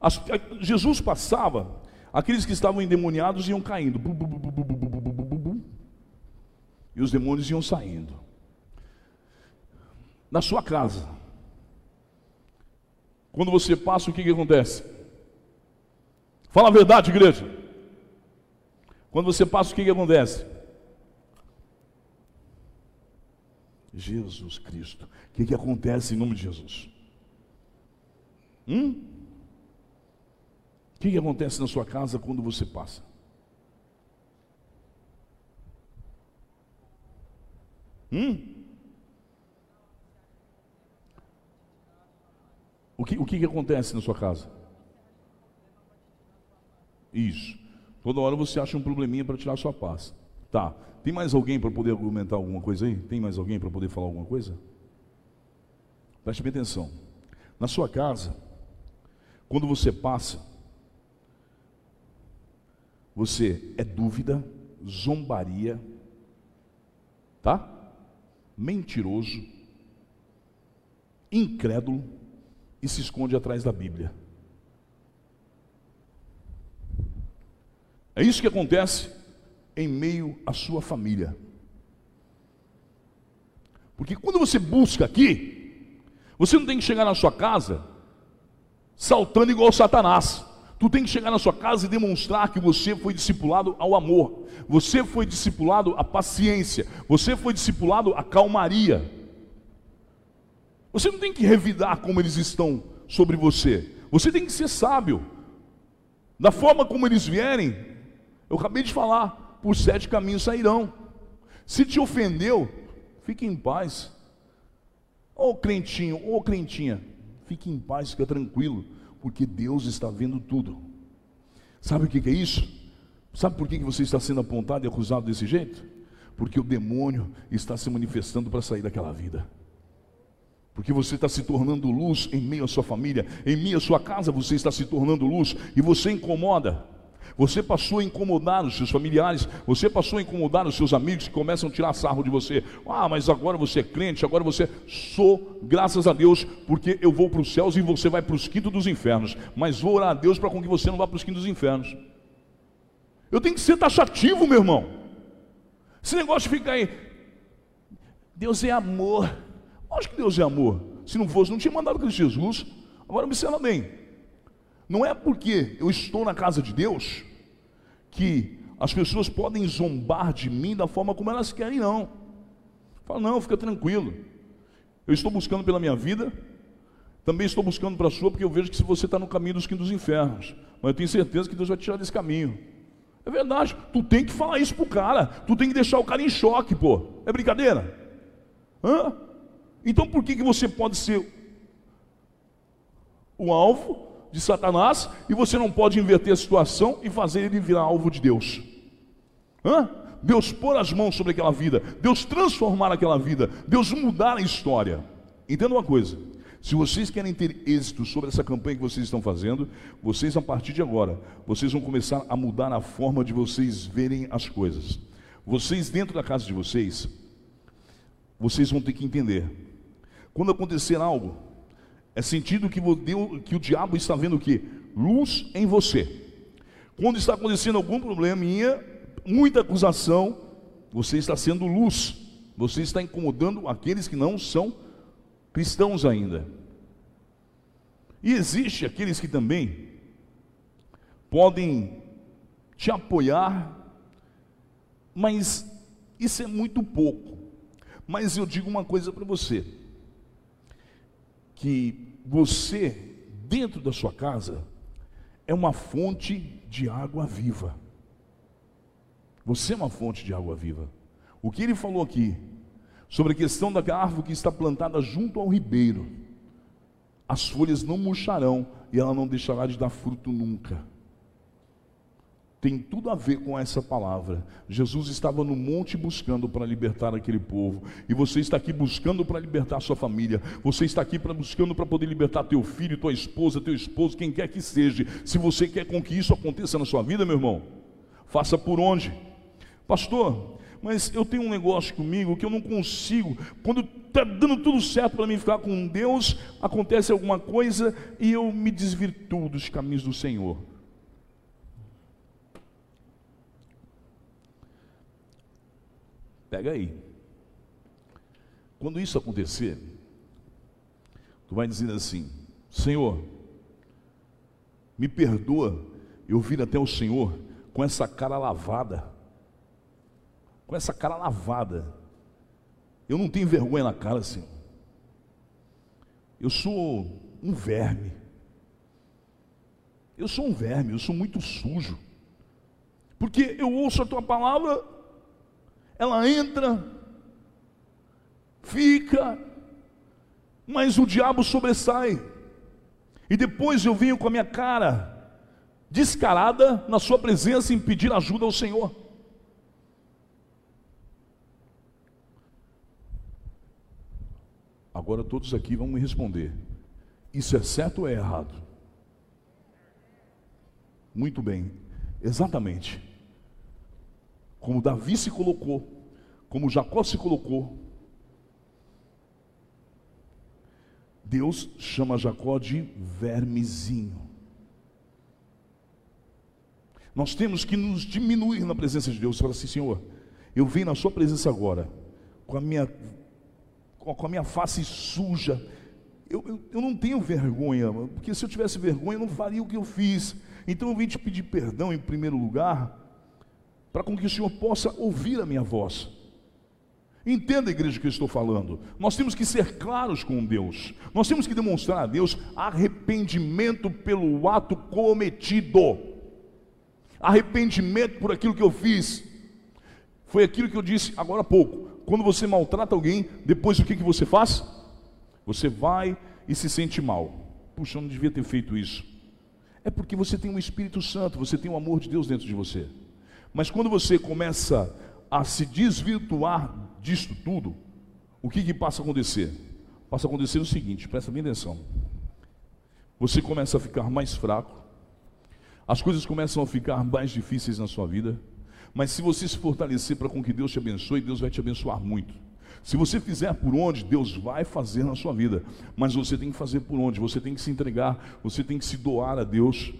As, Jesus passava Aqueles que estavam endemoniados iam caindo. E os demônios iam saindo. Na sua casa. Quando você passa, o que, que acontece? Fala a verdade, igreja. Quando você passa, o que, que acontece? Jesus Cristo. O que, que acontece em nome de Jesus? Hum? O que, que acontece na sua casa quando você passa? Hum? O que, o que, que acontece na sua casa? Isso. Toda hora você acha um probleminha para tirar sua paz. Tá. Tem mais alguém para poder argumentar alguma coisa aí? Tem mais alguém para poder falar alguma coisa? Preste bem atenção. Na sua casa, quando você passa, você é dúvida, zombaria, tá? Mentiroso, incrédulo e se esconde atrás da Bíblia. É isso que acontece em meio à sua família. Porque quando você busca aqui, você não tem que chegar na sua casa saltando igual Satanás. Tu tem que chegar na sua casa e demonstrar que você foi discipulado ao amor, você foi discipulado à paciência, você foi discipulado à calmaria. Você não tem que revidar como eles estão sobre você, você tem que ser sábio. Da forma como eles vierem, eu acabei de falar, por sete caminhos sairão. Se te ofendeu, fique em paz. Ô oh, crentinho, ô oh, crentinha, fique em paz, fica tranquilo porque Deus está vendo tudo. Sabe o que é isso? Sabe por que você está sendo apontado e acusado desse jeito? Porque o demônio está se manifestando para sair daquela vida. Porque você está se tornando luz em meio à sua família, em meio à sua casa você está se tornando luz e você incomoda. Você passou a incomodar os seus familiares, você passou a incomodar os seus amigos que começam a tirar sarro de você. Ah, mas agora você é crente, agora você sou, graças a Deus, porque eu vou para os céus e você vai para os quintos dos infernos. Mas vou orar a Deus para com que você não vá para os quintos dos infernos. Eu tenho que ser taxativo, meu irmão. Esse negócio de ficar aí, Deus é amor. Acho que Deus é amor. Se não fosse, não tinha mandado Cristo Jesus. Agora observa bem. Não é porque eu estou na casa de Deus que as pessoas podem zombar de mim da forma como elas querem, não. Fala, não, fica tranquilo. Eu estou buscando pela minha vida, também estou buscando para a sua, porque eu vejo que se você está no caminho dos quintos infernos, mas eu tenho certeza que Deus vai tirar desse caminho. É verdade, tu tem que falar isso pro cara, tu tem que deixar o cara em choque, pô. É brincadeira? Hã? Então por que, que você pode ser o alvo de Satanás e você não pode inverter a situação e fazer ele virar alvo de Deus. Hã? Deus pôr as mãos sobre aquela vida, Deus transformar aquela vida, Deus mudar a história. Entenda uma coisa: se vocês querem ter êxito sobre essa campanha que vocês estão fazendo, vocês a partir de agora, vocês vão começar a mudar a forma de vocês verem as coisas. Vocês dentro da casa de vocês, vocês vão ter que entender. Quando acontecer algo, é sentido que, que o diabo está vendo o que? Luz em você. Quando está acontecendo algum probleminha, muita acusação, você está sendo luz. Você está incomodando aqueles que não são cristãos ainda. E existe aqueles que também podem te apoiar, mas isso é muito pouco. Mas eu digo uma coisa para você: que você, dentro da sua casa, é uma fonte de água viva. Você é uma fonte de água viva. O que ele falou aqui, sobre a questão da árvore que está plantada junto ao ribeiro. As folhas não murcharão e ela não deixará de dar fruto nunca. Tem tudo a ver com essa palavra. Jesus estava no monte buscando para libertar aquele povo, e você está aqui buscando para libertar a sua família. Você está aqui para buscando para poder libertar teu filho, tua esposa, teu esposo, quem quer que seja. Se você quer com que isso aconteça na sua vida, meu irmão, faça por onde? Pastor, mas eu tenho um negócio comigo que eu não consigo. Quando está dando tudo certo para mim ficar com Deus, acontece alguma coisa e eu me desvirtuo dos caminhos do Senhor. Pega aí. Quando isso acontecer, tu vai dizer assim: Senhor, me perdoa eu vir até o Senhor com essa cara lavada com essa cara lavada. Eu não tenho vergonha na cara, assim. Eu sou um verme. Eu sou um verme, eu sou muito sujo. Porque eu ouço a tua palavra, ela entra, fica, mas o diabo sobressai. E depois eu venho com a minha cara descarada na sua presença em pedir ajuda ao Senhor. Agora todos aqui vão me responder: isso é certo ou é errado? Muito bem, exatamente. Como Davi se colocou, como Jacó se colocou, Deus chama Jacó de vermezinho. Nós temos que nos diminuir na presença de Deus. Fala assim, Senhor, eu venho na Sua presença agora, com a minha com a minha face suja. Eu, eu, eu, não tenho vergonha, porque se eu tivesse vergonha, eu não faria o que eu fiz. Então eu vim te pedir perdão em primeiro lugar, para com que o Senhor possa ouvir a minha voz. Entenda, igreja, o que eu estou falando. Nós temos que ser claros com Deus. Nós temos que demonstrar a Deus arrependimento pelo ato cometido. Arrependimento por aquilo que eu fiz. Foi aquilo que eu disse agora há pouco. Quando você maltrata alguém, depois o que, que você faz? Você vai e se sente mal. Puxa, eu não devia ter feito isso. É porque você tem um Espírito Santo, você tem o amor de Deus dentro de você. Mas quando você começa a se desvirtuar disto tudo, o que, que passa a acontecer? Passa a acontecer o seguinte, presta bem atenção. Você começa a ficar mais fraco, as coisas começam a ficar mais difíceis na sua vida, mas se você se fortalecer para com que Deus te abençoe, Deus vai te abençoar muito. Se você fizer por onde, Deus vai fazer na sua vida. Mas você tem que fazer por onde? Você tem que se entregar, você tem que se doar a Deus.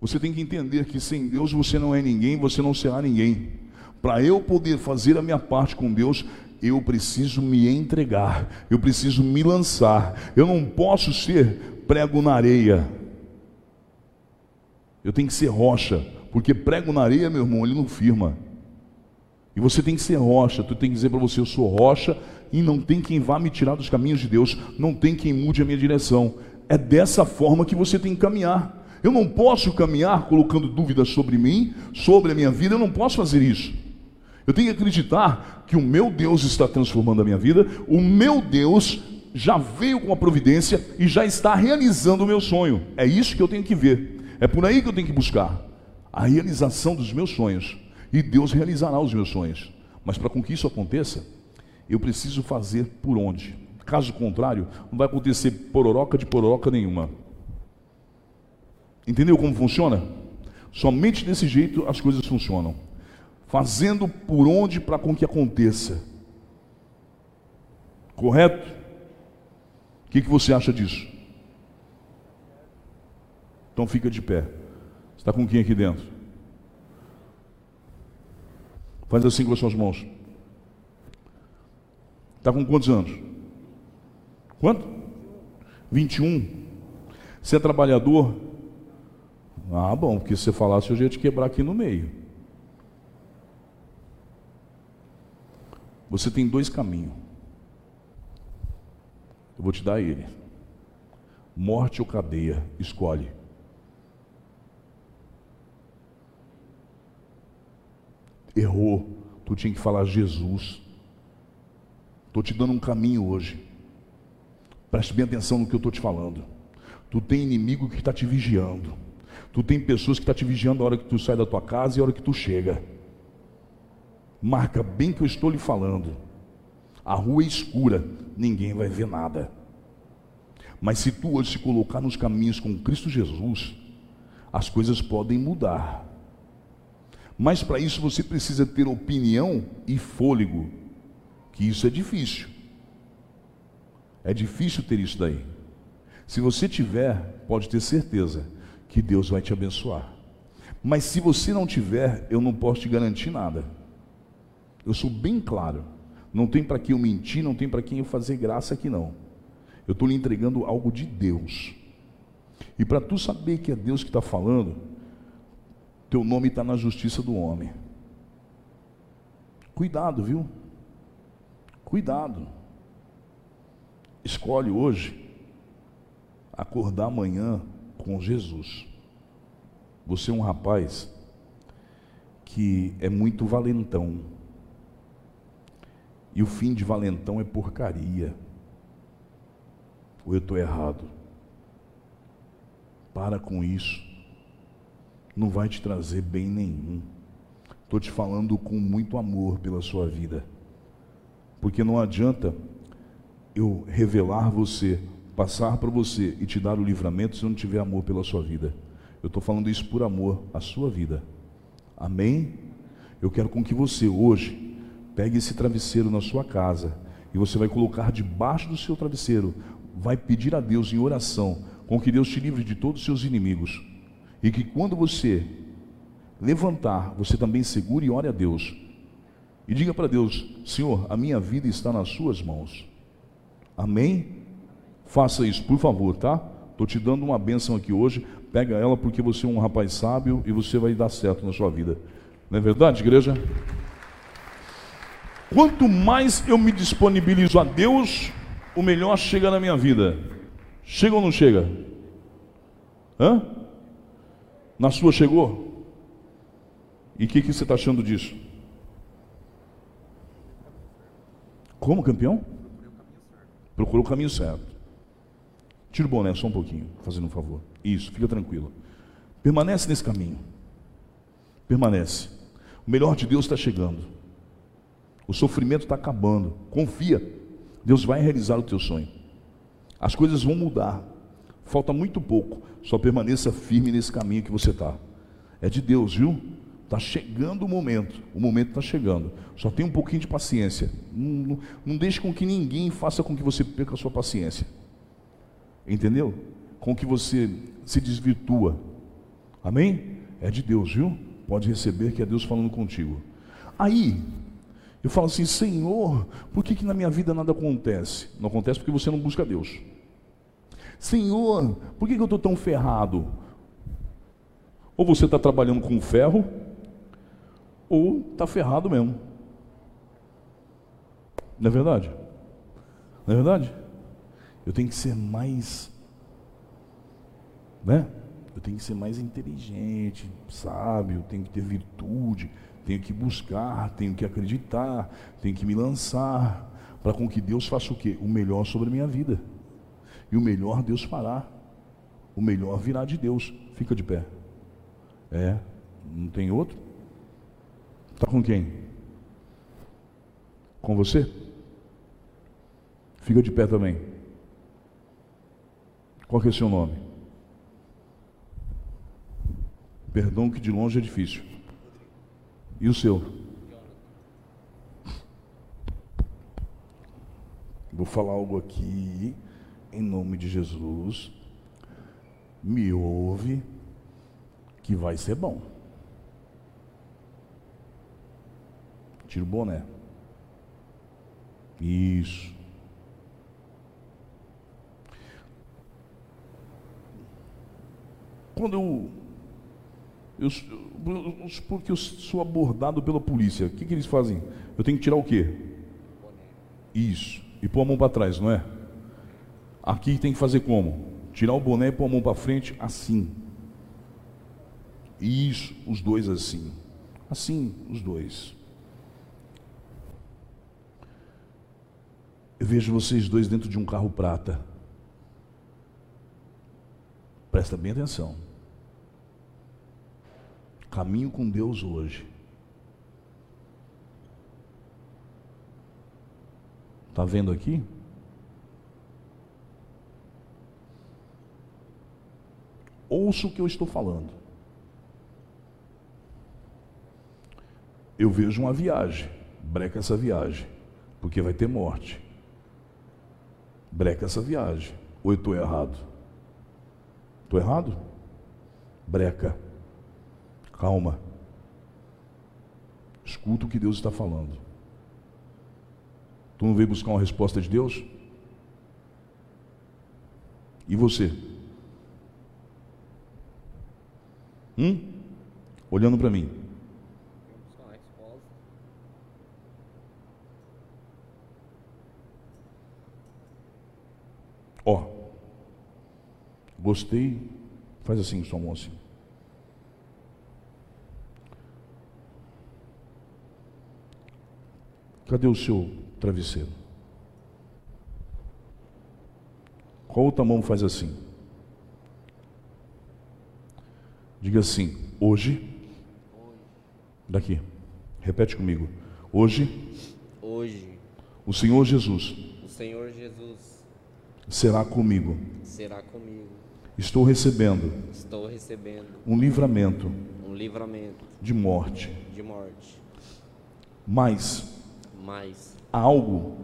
Você tem que entender que sem Deus você não é ninguém, você não será ninguém. Para eu poder fazer a minha parte com Deus, eu preciso me entregar, eu preciso me lançar. Eu não posso ser prego na areia. Eu tenho que ser rocha. Porque prego na areia, meu irmão, ele não firma. E você tem que ser rocha, tu tem que dizer para você, eu sou rocha e não tem quem vá me tirar dos caminhos de Deus, não tem quem mude a minha direção. É dessa forma que você tem que caminhar. Eu não posso caminhar colocando dúvidas sobre mim, sobre a minha vida, eu não posso fazer isso. Eu tenho que acreditar que o meu Deus está transformando a minha vida, o meu Deus já veio com a providência e já está realizando o meu sonho. É isso que eu tenho que ver. É por aí que eu tenho que buscar a realização dos meus sonhos. E Deus realizará os meus sonhos. Mas para que isso aconteça, eu preciso fazer por onde? Caso contrário, não vai acontecer pororoca de pororoca nenhuma. Entendeu como funciona? Somente desse jeito as coisas funcionam. Fazendo por onde para com que aconteça. Correto? O que, que você acha disso? Então fica de pé. Está com quem aqui dentro? Faz assim com as suas mãos. Está com quantos anos? Quanto? 21. Você é trabalhador? Ah, bom, porque se você falasse eu ia te quebrar aqui no meio. Você tem dois caminhos. Eu vou te dar ele. Morte ou cadeia, escolhe. Errou, tu tinha que falar Jesus. Estou te dando um caminho hoje. Preste bem atenção no que eu estou te falando. Tu tem inimigo que está te vigiando. Tu tem pessoas que estão tá te vigiando a hora que tu sai da tua casa e a hora que tu chega. Marca bem que eu estou lhe falando. A rua é escura, ninguém vai ver nada. Mas se tu hoje se colocar nos caminhos com Cristo Jesus, as coisas podem mudar. Mas para isso você precisa ter opinião e fôlego, que isso é difícil. É difícil ter isso daí. Se você tiver, pode ter certeza que Deus vai te abençoar. Mas se você não tiver, eu não posso te garantir nada. Eu sou bem claro. Não tem para quem eu mentir, não tem para quem eu fazer graça aqui não. Eu estou lhe entregando algo de Deus. E para tu saber que é Deus que está falando, teu nome está na justiça do homem. Cuidado, viu? Cuidado. Escolhe hoje acordar amanhã com Jesus. Você é um rapaz que é muito valentão. E o fim de valentão é porcaria. Ou eu estou errado? Para com isso. Não vai te trazer bem nenhum. Estou te falando com muito amor pela sua vida. Porque não adianta eu revelar você, passar para você e te dar o livramento se eu não tiver amor pela sua vida. Eu estou falando isso por amor à sua vida. Amém? Eu quero com que você hoje Pegue esse travesseiro na sua casa e você vai colocar debaixo do seu travesseiro. Vai pedir a Deus em oração com que Deus te livre de todos os seus inimigos. E que quando você levantar, você também segure e ore a Deus. E diga para Deus: Senhor, a minha vida está nas Suas mãos. Amém? Faça isso, por favor, tá? Estou te dando uma bênção aqui hoje. Pega ela porque você é um rapaz sábio e você vai dar certo na sua vida. Não é verdade, igreja? Quanto mais eu me disponibilizo a Deus, o melhor chega na minha vida. Chega ou não chega? Hã? Na sua chegou? E o que, que você está achando disso? Como campeão? Procurou o caminho certo. Tira o boné só um pouquinho, fazendo um favor. Isso, fica tranquilo. Permanece nesse caminho. Permanece. O melhor de Deus está chegando. O sofrimento está acabando. Confia. Deus vai realizar o teu sonho. As coisas vão mudar. Falta muito pouco. Só permaneça firme nesse caminho que você está. É de Deus, viu? Está chegando o momento. O momento está chegando. Só tem um pouquinho de paciência. Não, não, não deixe com que ninguém faça com que você perca a sua paciência. Entendeu? Com que você se desvirtua. Amém? É de Deus, viu? Pode receber que é Deus falando contigo. Aí, eu falo assim, Senhor, por que, que na minha vida nada acontece? Não acontece porque você não busca Deus. Senhor, por que, que eu estou tão ferrado? Ou você está trabalhando com ferro, ou está ferrado mesmo. Não é verdade? Não é verdade? Eu tenho que ser mais, né? Eu tenho que ser mais inteligente, sábio, tenho que ter virtude, tenho que buscar, tenho que acreditar, tenho que me lançar. para com que Deus faça o quê? O melhor sobre a minha vida. E o melhor Deus fará. O melhor virá de Deus. Fica de pé. É, não tem outro? Está com quem? Com você? Fica de pé também. Qual que é o seu nome? Perdão que de longe é difícil. E o seu? Vou falar algo aqui, em nome de Jesus. Me ouve, que vai ser bom. Tira o boné. Isso. Quando eu, eu, porque eu sou abordado pela polícia, o que, que eles fazem? Eu tenho que tirar o quê? Isso. E pôr a mão para trás, não é? Aqui tem que fazer como? Tirar o boné e pôr a mão para frente, assim. Isso, os dois assim. Assim, os dois. Eu vejo vocês dois dentro de um carro prata. Presta bem atenção. Caminho com Deus hoje. Está vendo aqui? Ouça o que eu estou falando. Eu vejo uma viagem. Breca essa viagem. Porque vai ter morte. Breca essa viagem. Ou eu estou errado? Estou errado? Breca. Calma. Escuta o que Deus está falando. Tu não veio buscar uma resposta de Deus? E você? Hum? Olhando para mim. Ó, gostei, faz assim, sua mão Cadê o seu travesseiro? Qual outra mão faz assim? Diga assim, hoje. Daqui. Repete comigo. Hoje. Hoje. O Senhor Jesus. O Senhor Jesus. Será comigo. Será comigo. Estou recebendo. Estou recebendo. Um livramento. Um livramento. De morte. De morte. Mas mas há algo,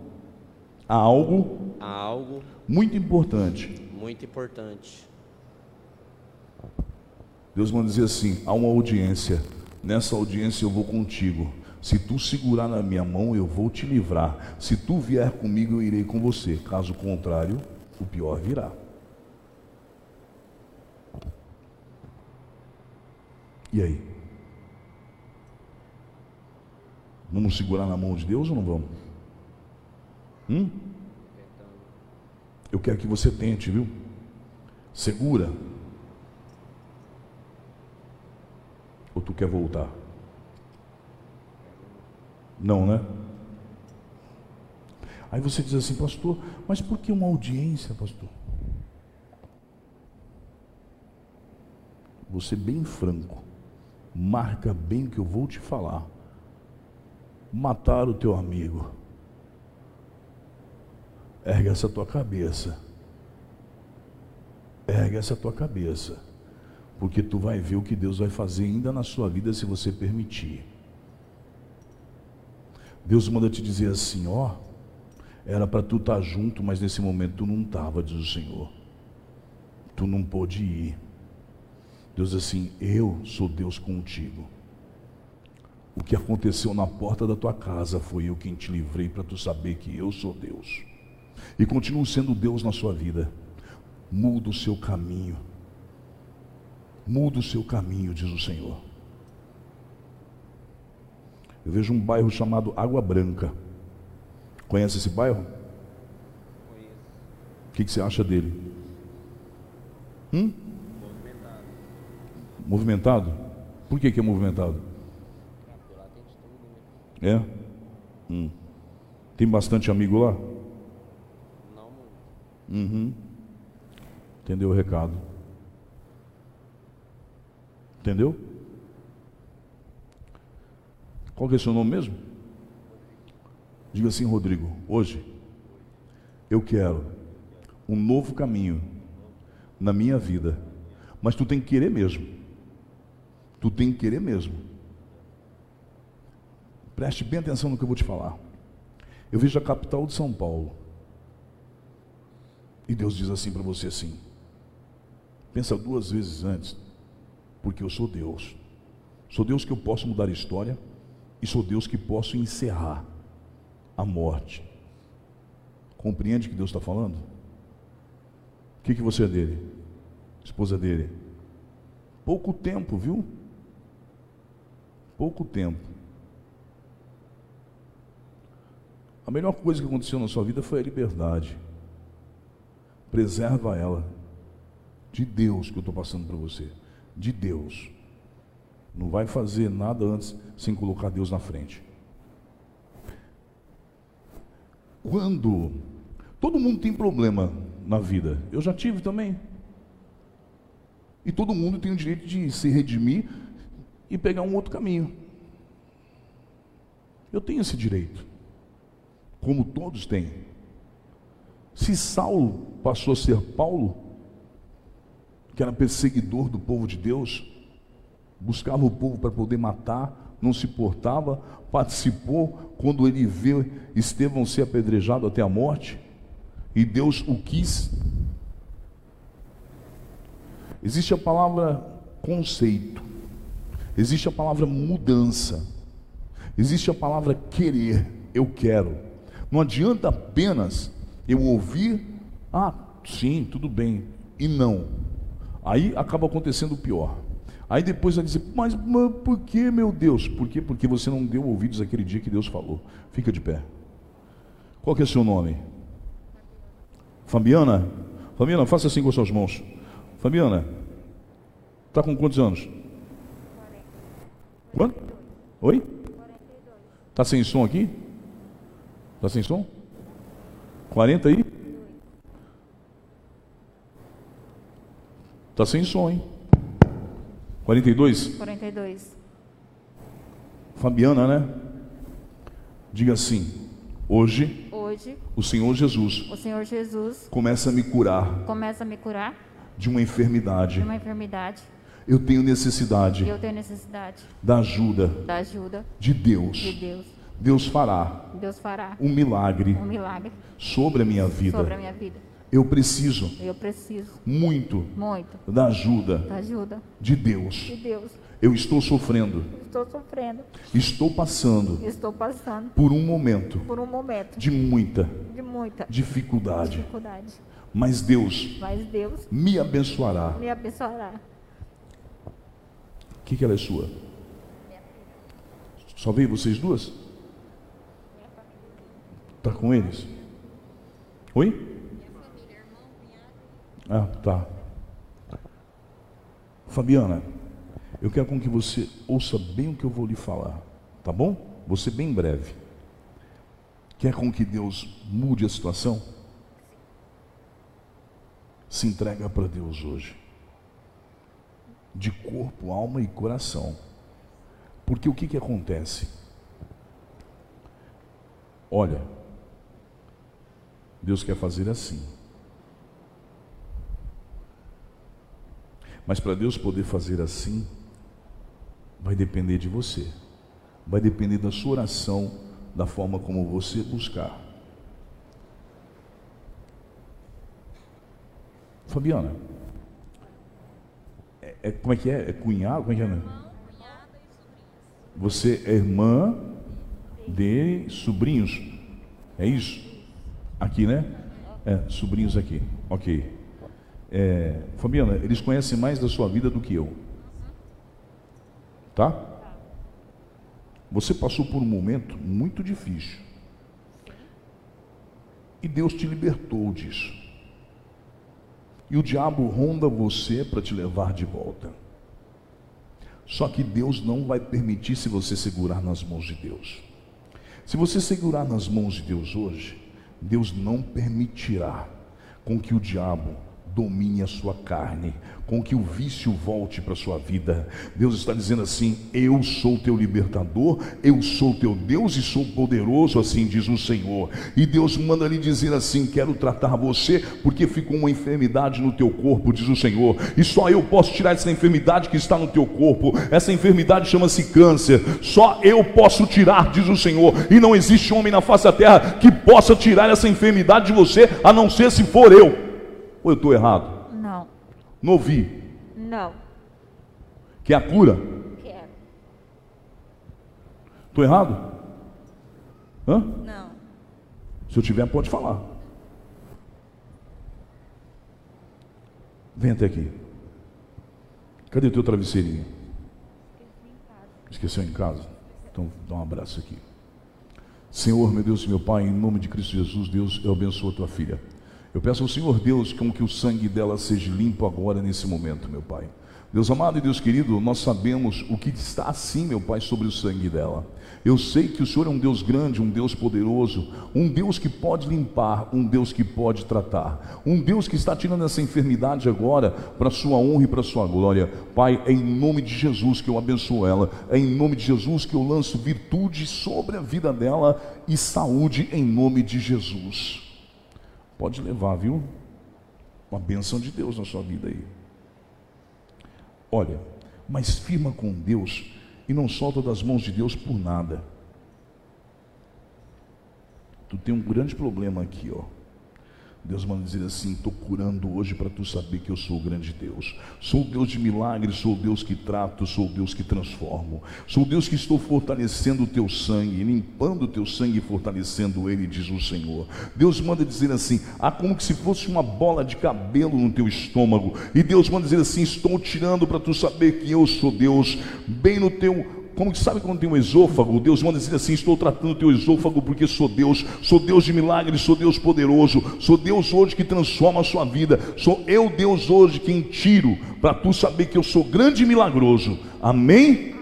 há algo, algo muito importante. Muito importante. Deus manda dizer assim: há uma audiência. Nessa audiência eu vou contigo. Se tu segurar na minha mão, eu vou te livrar. Se tu vier comigo, eu irei com você. Caso contrário, o pior virá. E aí? Vamos segurar na mão de Deus ou não vamos? Hum? Eu quero que você tente, viu? Segura. Ou tu quer voltar? Não, né? Aí você diz assim, pastor, mas por que uma audiência, pastor? Você bem franco, marca bem o que eu vou te falar matar o teu amigo. Ergue essa tua cabeça. Ergue essa tua cabeça. Porque tu vai ver o que Deus vai fazer ainda na sua vida se você permitir. Deus manda te dizer assim, ó, era para tu estar tá junto, mas nesse momento tu não estava, diz o Senhor. Tu não pôde ir. Deus assim, eu sou Deus contigo. O que aconteceu na porta da tua casa foi eu quem te livrei para tu saber que eu sou Deus. E continuo sendo Deus na sua vida. Muda o seu caminho. Muda o seu caminho, diz o Senhor. Eu vejo um bairro chamado Água Branca. Conhece esse bairro? Conheço. O que, que você acha dele? Hum? Movimentado. Movimentado? Por que, que é movimentado? É? Hum. Tem bastante amigo lá? Não. Uhum. Entendeu o recado? Entendeu? Qual que é o seu nome mesmo? Diga assim, Rodrigo, hoje eu quero um novo caminho na minha vida. Mas tu tem que querer mesmo. Tu tem que querer mesmo. Preste bem atenção no que eu vou te falar. Eu vejo a capital de São Paulo. E Deus diz assim para você assim: Pensa duas vezes antes, porque eu sou Deus. Sou Deus que eu posso mudar a história e sou Deus que posso encerrar a morte. Compreende o que Deus está falando? O que, que você é dele? Esposa dele. Pouco tempo, viu? Pouco tempo. A melhor coisa que aconteceu na sua vida foi a liberdade. Preserva ela. De Deus que eu estou passando para você. De Deus. Não vai fazer nada antes sem colocar Deus na frente. Quando todo mundo tem problema na vida, eu já tive também. E todo mundo tem o direito de se redimir e pegar um outro caminho. Eu tenho esse direito, como todos têm. Se Saulo passou a ser Paulo, que era perseguidor do povo de Deus, buscava o povo para poder matar, não se portava, participou quando ele vê Estevão ser apedrejado até a morte, e Deus o quis. Existe a palavra conceito, existe a palavra mudança, existe a palavra querer, eu quero. Não adianta apenas eu ouvir, ah, sim, tudo bem, e não. Aí acaba acontecendo o pior. Aí depois vai dizer, mas, mas por que, meu Deus? Por quê? Porque você não deu ouvidos aquele dia que Deus falou. Fica de pé. Qual que é o seu nome? Fabiana? Fabiana, faça assim com as suas mãos. Fabiana, está com quantos anos? Quanto? Oi? Está sem som aqui? Está sem som? 40 aí? Está sem som, hein? 42? 42. Fabiana, né? Diga assim: hoje Hoje, o Senhor Jesus o Senhor Jesus começa a me curar começa a me curar de uma de enfermidade. uma enfermidade Eu tenho necessidade eu tenho necessidade da ajuda da ajuda de Deus. de Deus. Deus fará Deus fará um milagre um milagre sobre a minha sobre a vida. minha vida. Eu preciso Eu preciso muito muito da ajuda da ajuda de Deus. de Deus. Eu estou sofrendo, Estou sofrendo, estou passando estou passando por um momento por um momento de muita de muita dificuldade, dificuldade, mas Deus mas Deus me abençoará. me abençoará. O que, que ela é sua? Só veio vocês duas? Tá com eles? Oi? Ah, tá. Fabiana, eu quero com que você ouça bem o que eu vou lhe falar, tá bom? Ser bem breve. Quer com que Deus mude a situação? Se entrega para Deus hoje de corpo, alma e coração. Porque o que, que acontece? Olha, Deus quer fazer assim. Mas para Deus poder fazer assim, vai depender de você. Vai depender da sua oração, da forma como você buscar. Fabiana, é, é- como é que é? É cunhado? Como é que é? né? Você é irmã de sobrinhos? É isso? Aqui, né? É, sobrinhos aqui. Ok. É, Fabiana, eles conhecem mais da sua vida do que eu. Tá? Você passou por um momento muito difícil. E Deus te libertou disso. E o diabo ronda você para te levar de volta. Só que Deus não vai permitir se você segurar nas mãos de Deus. Se você segurar nas mãos de Deus hoje, Deus não permitirá com que o diabo domine a sua carne, com que o vício volte para a sua vida. Deus está dizendo assim: Eu sou teu libertador, eu sou teu Deus e sou poderoso, assim diz o Senhor. E Deus manda lhe dizer assim: Quero tratar você, porque ficou uma enfermidade no teu corpo, diz o Senhor, e só eu posso tirar essa enfermidade que está no teu corpo. Essa enfermidade chama-se câncer, só eu posso tirar, diz o Senhor, e não existe homem na face da terra que possa tirar essa enfermidade de você, a não ser se for eu. Ou eu estou errado? Não. Não ouvi. Não. Que é a cura? Quero. Estou errado? Hã? Não. Se eu tiver, pode falar. Vem até aqui. Cadê o teu travesseirinho? Esqueceu em casa? Então dá um abraço aqui. Senhor, meu Deus e meu Pai, em nome de Cristo Jesus, Deus, eu abençoo a tua filha. Eu peço ao Senhor Deus que o sangue dela seja limpo agora nesse momento, meu Pai. Deus amado e Deus querido, nós sabemos o que está assim, meu Pai, sobre o sangue dela. Eu sei que o Senhor é um Deus grande, um Deus poderoso, um Deus que pode limpar, um Deus que pode tratar, um Deus que está tirando essa enfermidade agora para a sua honra e para a sua glória. Pai, é em nome de Jesus que eu abençoo ela, é em nome de Jesus que eu lanço virtude sobre a vida dela e saúde em nome de Jesus. Pode levar, viu? Uma benção de Deus na sua vida aí. Olha, mas firma com Deus e não solta das mãos de Deus por nada. Tu tem um grande problema aqui, ó. Deus manda dizer assim: estou curando hoje para tu saber que eu sou o grande Deus. Sou o Deus de milagres, sou o Deus que trato, sou o Deus que transformo. Sou o Deus que estou fortalecendo o teu sangue, limpando o teu sangue e fortalecendo ele, diz o Senhor. Deus manda dizer assim: há como que se fosse uma bola de cabelo no teu estômago. E Deus manda dizer assim: estou tirando para tu saber que eu sou Deus, bem no teu como sabe quando tem um esôfago? Deus manda dizer assim: Estou tratando o teu esôfago porque sou Deus, sou Deus de milagres, sou Deus poderoso, sou Deus hoje que transforma a sua vida, sou eu, Deus, hoje quem tiro, para tu saber que eu sou grande e milagroso. Amém?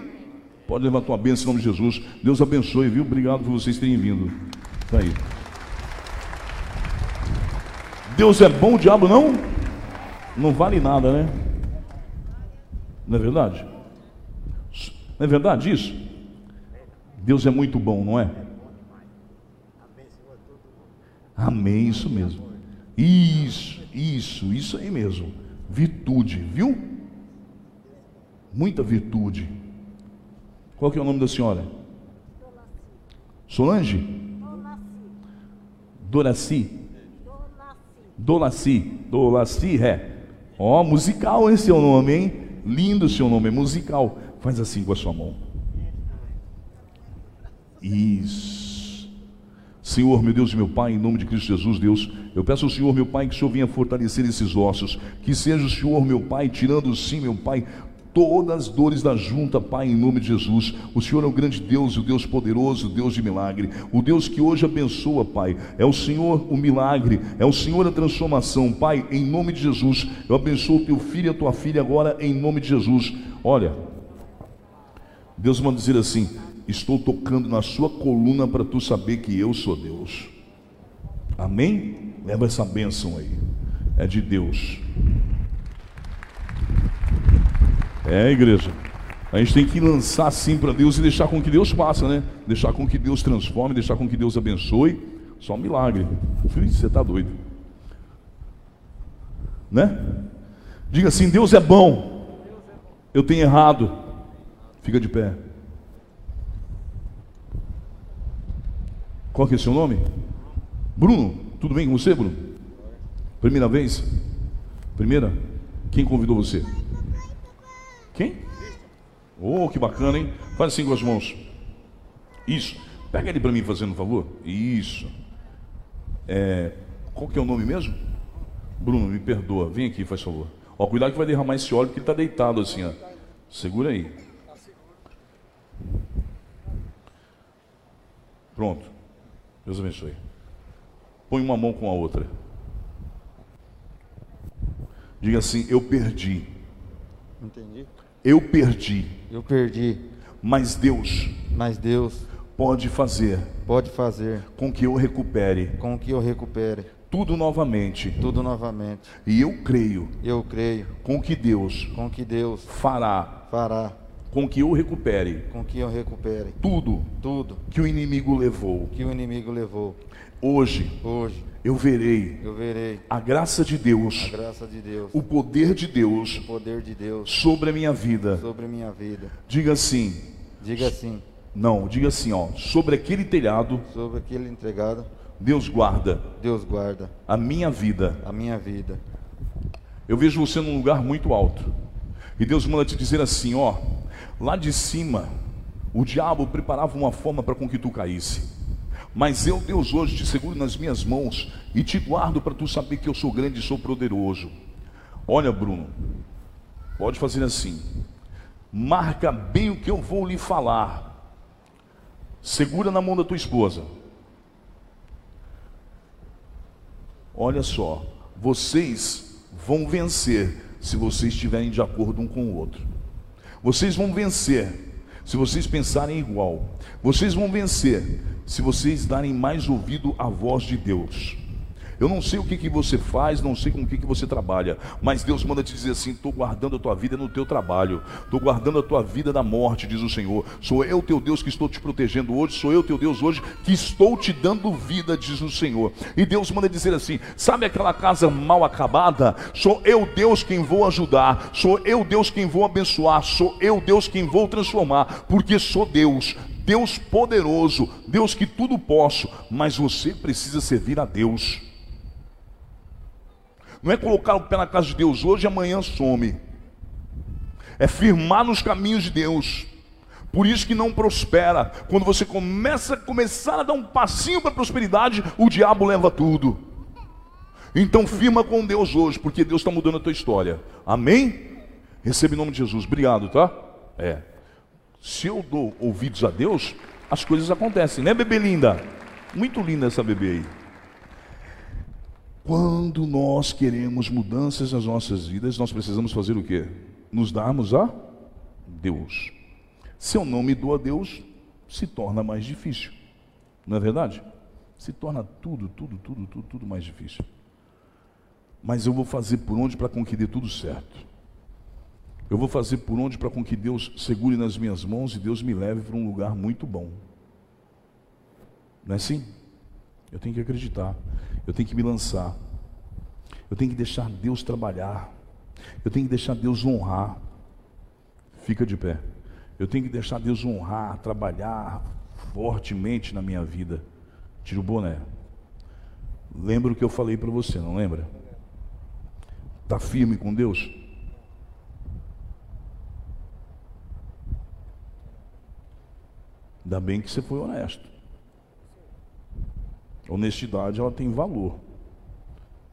Pode levar tua bênção em nome de Jesus. Deus abençoe, viu? Obrigado por vocês terem vindo. Está aí. Deus é bom, o diabo não? Não vale nada, né? Não é verdade? Não é verdade isso? Deus é muito bom, não é? Amém, isso mesmo. Isso, isso, isso aí mesmo. Virtude, viu? Muita virtude. Qual que é o nome da senhora? Solange? Doraci. Dolaci. Dolaci, é. Ó, musical esse o nome, hein? Lindo seu nome, é musical. Faz assim com a sua mão. Isso. Senhor, meu Deus e meu Pai, em nome de Cristo Jesus, Deus, eu peço ao Senhor, meu Pai, que o Senhor venha fortalecer esses ossos, que seja o Senhor, meu Pai, tirando sim, meu Pai, todas as dores da junta, Pai, em nome de Jesus. O Senhor é o grande Deus, o Deus poderoso, o Deus de milagre, o Deus que hoje abençoa, Pai. É o Senhor o milagre, é o Senhor a transformação, Pai, em nome de Jesus. Eu abençoo teu filho e a tua filha agora, em nome de Jesus. Olha, Deus manda dizer assim: Estou tocando na sua coluna para tu saber que eu sou Deus. Amém? Leva essa bênção aí. É de Deus. É, igreja. A gente tem que lançar assim para Deus e deixar com que Deus faça, né? Deixar com que Deus transforme, deixar com que Deus abençoe. Só um milagre. Filho, você está doido. Né? Diga assim: Deus é bom. Eu tenho errado. Fica de pé. Qual que é o seu nome? Bruno. Tudo bem com você, Bruno? Primeira vez? Primeira? Quem convidou você? Quem? Oh, que bacana, hein? Faz assim com as mãos. Isso. Pega ele para mim fazendo um favor. Isso. É, qual que é o nome mesmo? Bruno, me perdoa. Vem aqui, faz favor. Ó, cuidado que vai derramar esse óleo porque ele está deitado assim, ó. Segura aí. Pronto. Deus abençoe. Põe uma mão com a outra. Diga assim: Eu perdi. Entendi. Eu perdi. Eu perdi. Mas Deus Mas Deus pode fazer pode fazer com que eu recupere com que eu recupere tudo novamente. tudo novamente. E eu creio Eu creio com que Deus com que Deus fará fará com que eu recupere com que eu recupere tudo tudo que o inimigo levou. que o inimigo levou. Hoje Hoje eu verei eu verei a graça de a Deus, graça de Deus, o poder de Deus o poder de Deus sobre a minha vida. sobre minha vida. Diga assim, Diga assim, não, diga assim, ó, sobre aquele telhado, sobre aquele entregado, Deus guarda Deus guarda a minha vida. a minha vida. Eu vejo você num lugar muito alto. E Deus manda te dizer assim, ó, lá de cima, o diabo preparava uma forma para com que tu caísse. Mas eu, Deus, hoje te seguro nas minhas mãos e te guardo para tu saber que eu sou grande e sou poderoso. Olha, Bruno, pode fazer assim. Marca bem o que eu vou lhe falar. Segura na mão da tua esposa. Olha só, vocês vão vencer se vocês estiverem de acordo um com o outro. Vocês vão vencer se vocês pensarem igual. Vocês vão vencer se vocês darem mais ouvido à voz de Deus. Eu não sei o que, que você faz, não sei com o que, que você trabalha, mas Deus manda te dizer assim: estou guardando a tua vida no teu trabalho, estou guardando a tua vida da morte, diz o Senhor. Sou eu teu Deus que estou te protegendo hoje, sou eu teu Deus hoje que estou te dando vida, diz o Senhor. E Deus manda dizer assim: sabe aquela casa mal acabada? Sou eu Deus quem vou ajudar, sou eu Deus quem vou abençoar, sou eu Deus quem vou transformar, porque sou Deus. Deus poderoso, Deus que tudo posso, mas você precisa servir a Deus. Não é colocar o pé na casa de Deus hoje e amanhã some. É firmar nos caminhos de Deus. Por isso que não prospera. Quando você começa começar a dar um passinho para a prosperidade, o diabo leva tudo. Então firma com Deus hoje, porque Deus está mudando a tua história. Amém? Recebe em nome de Jesus. Obrigado, tá? É. Se eu dou ouvidos a Deus, as coisas acontecem, né, bebê linda? Muito linda essa bebê aí. Quando nós queremos mudanças nas nossas vidas, nós precisamos fazer o quê? Nos darmos a Deus. Se eu não me dou a Deus, se torna mais difícil. Não é verdade? Se torna tudo, tudo, tudo, tudo, tudo mais difícil. Mas eu vou fazer por onde para com que dê tudo certo. Eu vou fazer por onde para com que Deus segure nas minhas mãos e Deus me leve para um lugar muito bom. Não é assim? Eu tenho que acreditar. Eu tenho que me lançar. Eu tenho que deixar Deus trabalhar. Eu tenho que deixar Deus honrar. Fica de pé. Eu tenho que deixar Deus honrar, trabalhar fortemente na minha vida. Tira o boné. Lembra o que eu falei para você, não lembra? Está firme com Deus? Ainda bem que você foi honesto. Honestidade ela tem valor.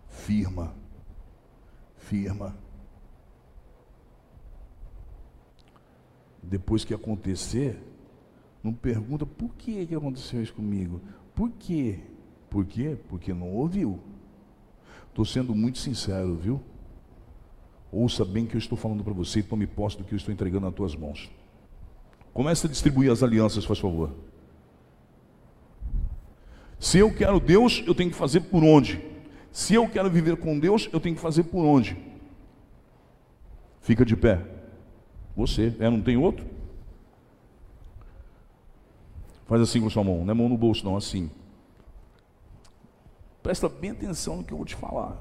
Firma. Firma. Depois que acontecer, não pergunta por que, que aconteceu isso comigo. Por quê? Por quê? Porque não ouviu. Estou sendo muito sincero, viu? Ouça bem o que eu estou falando para você e tome posse do que eu estou entregando nas tuas mãos. Comece a distribuir as alianças, faz favor. Se eu quero Deus, eu tenho que fazer por onde? Se eu quero viver com Deus, eu tenho que fazer por onde? Fica de pé. Você, é, não tem outro? Faz assim com sua mão, não é mão no bolso, não, assim. Presta bem atenção no que eu vou te falar.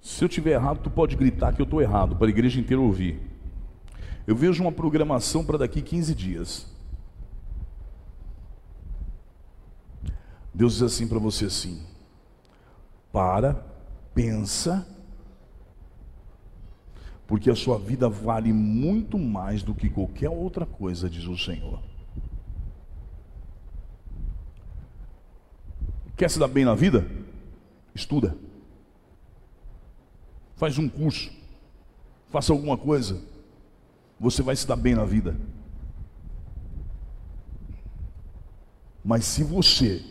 Se eu tiver errado, tu pode gritar que eu estou errado, para a igreja inteira ouvir. Eu vejo uma programação para daqui 15 dias. Deus diz assim para você assim: para, pensa, porque a sua vida vale muito mais do que qualquer outra coisa, diz o Senhor. Quer se dar bem na vida? Estuda. Faz um curso. Faça alguma coisa. Você vai se dar bem na vida. Mas se você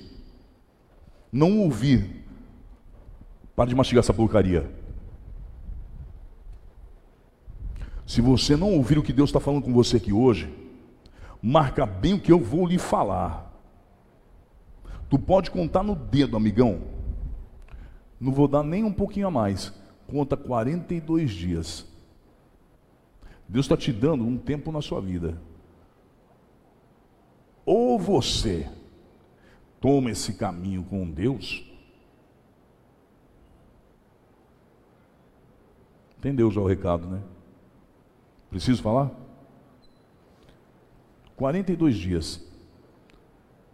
não ouvir, para de mastigar essa porcaria. Se você não ouvir o que Deus está falando com você aqui hoje, marca bem o que eu vou lhe falar. Tu pode contar no dedo, amigão. Não vou dar nem um pouquinho a mais. Conta 42 dias. Deus está te dando um tempo na sua vida. Ou você toma esse caminho com Deus. Entendeu já o recado, né? Preciso falar? 42 dias.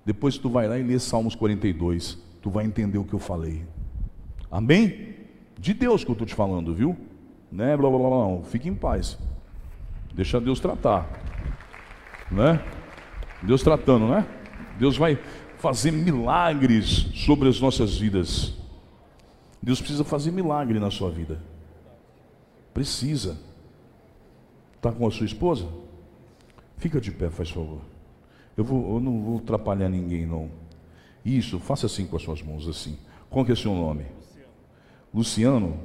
Depois tu vai lá e lê Salmos 42. Tu vai entender o que eu falei. Amém? De Deus que eu estou te falando, viu? Né? Blá, blá, blá, blá. Fique em paz. Deixa Deus tratar. Né? Deus tratando, né? Deus vai fazer milagres sobre as nossas vidas. Deus precisa fazer milagre na sua vida. Precisa. Está com a sua esposa? Fica de pé, faz favor. Eu, vou, eu não vou atrapalhar ninguém, não. Isso, faça assim com as suas mãos, assim. Qual que é o seu nome? Luciano.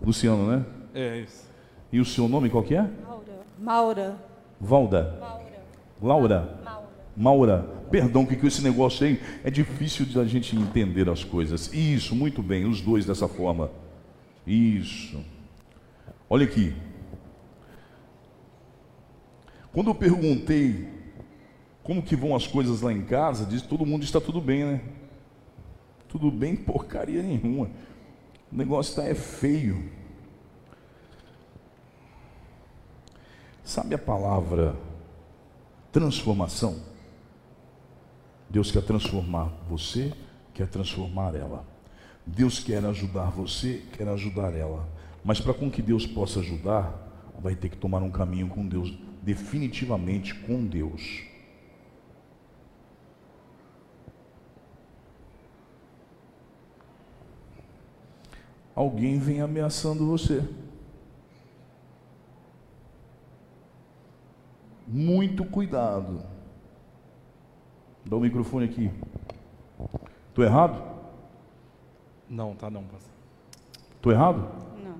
Luciano, né? É isso. E o seu nome qual que é? Maura. Valda. Laura. Maura. Perdão, que com esse negócio aí é difícil de a gente entender as coisas. Isso, muito bem, os dois dessa forma. Isso. Olha aqui. Quando eu perguntei como que vão as coisas lá em casa, diz todo mundo está tudo bem, né? Tudo bem, porcaria nenhuma. O negócio está é feio. Sabe a palavra transformação? Deus quer transformar você, quer transformar ela. Deus quer ajudar você, quer ajudar ela. Mas para com que Deus possa ajudar, vai ter que tomar um caminho com Deus, definitivamente com Deus. Alguém vem ameaçando você. Muito cuidado. Dá o microfone aqui. Estou errado? Não, tá não, pastor. Estou errado? Não.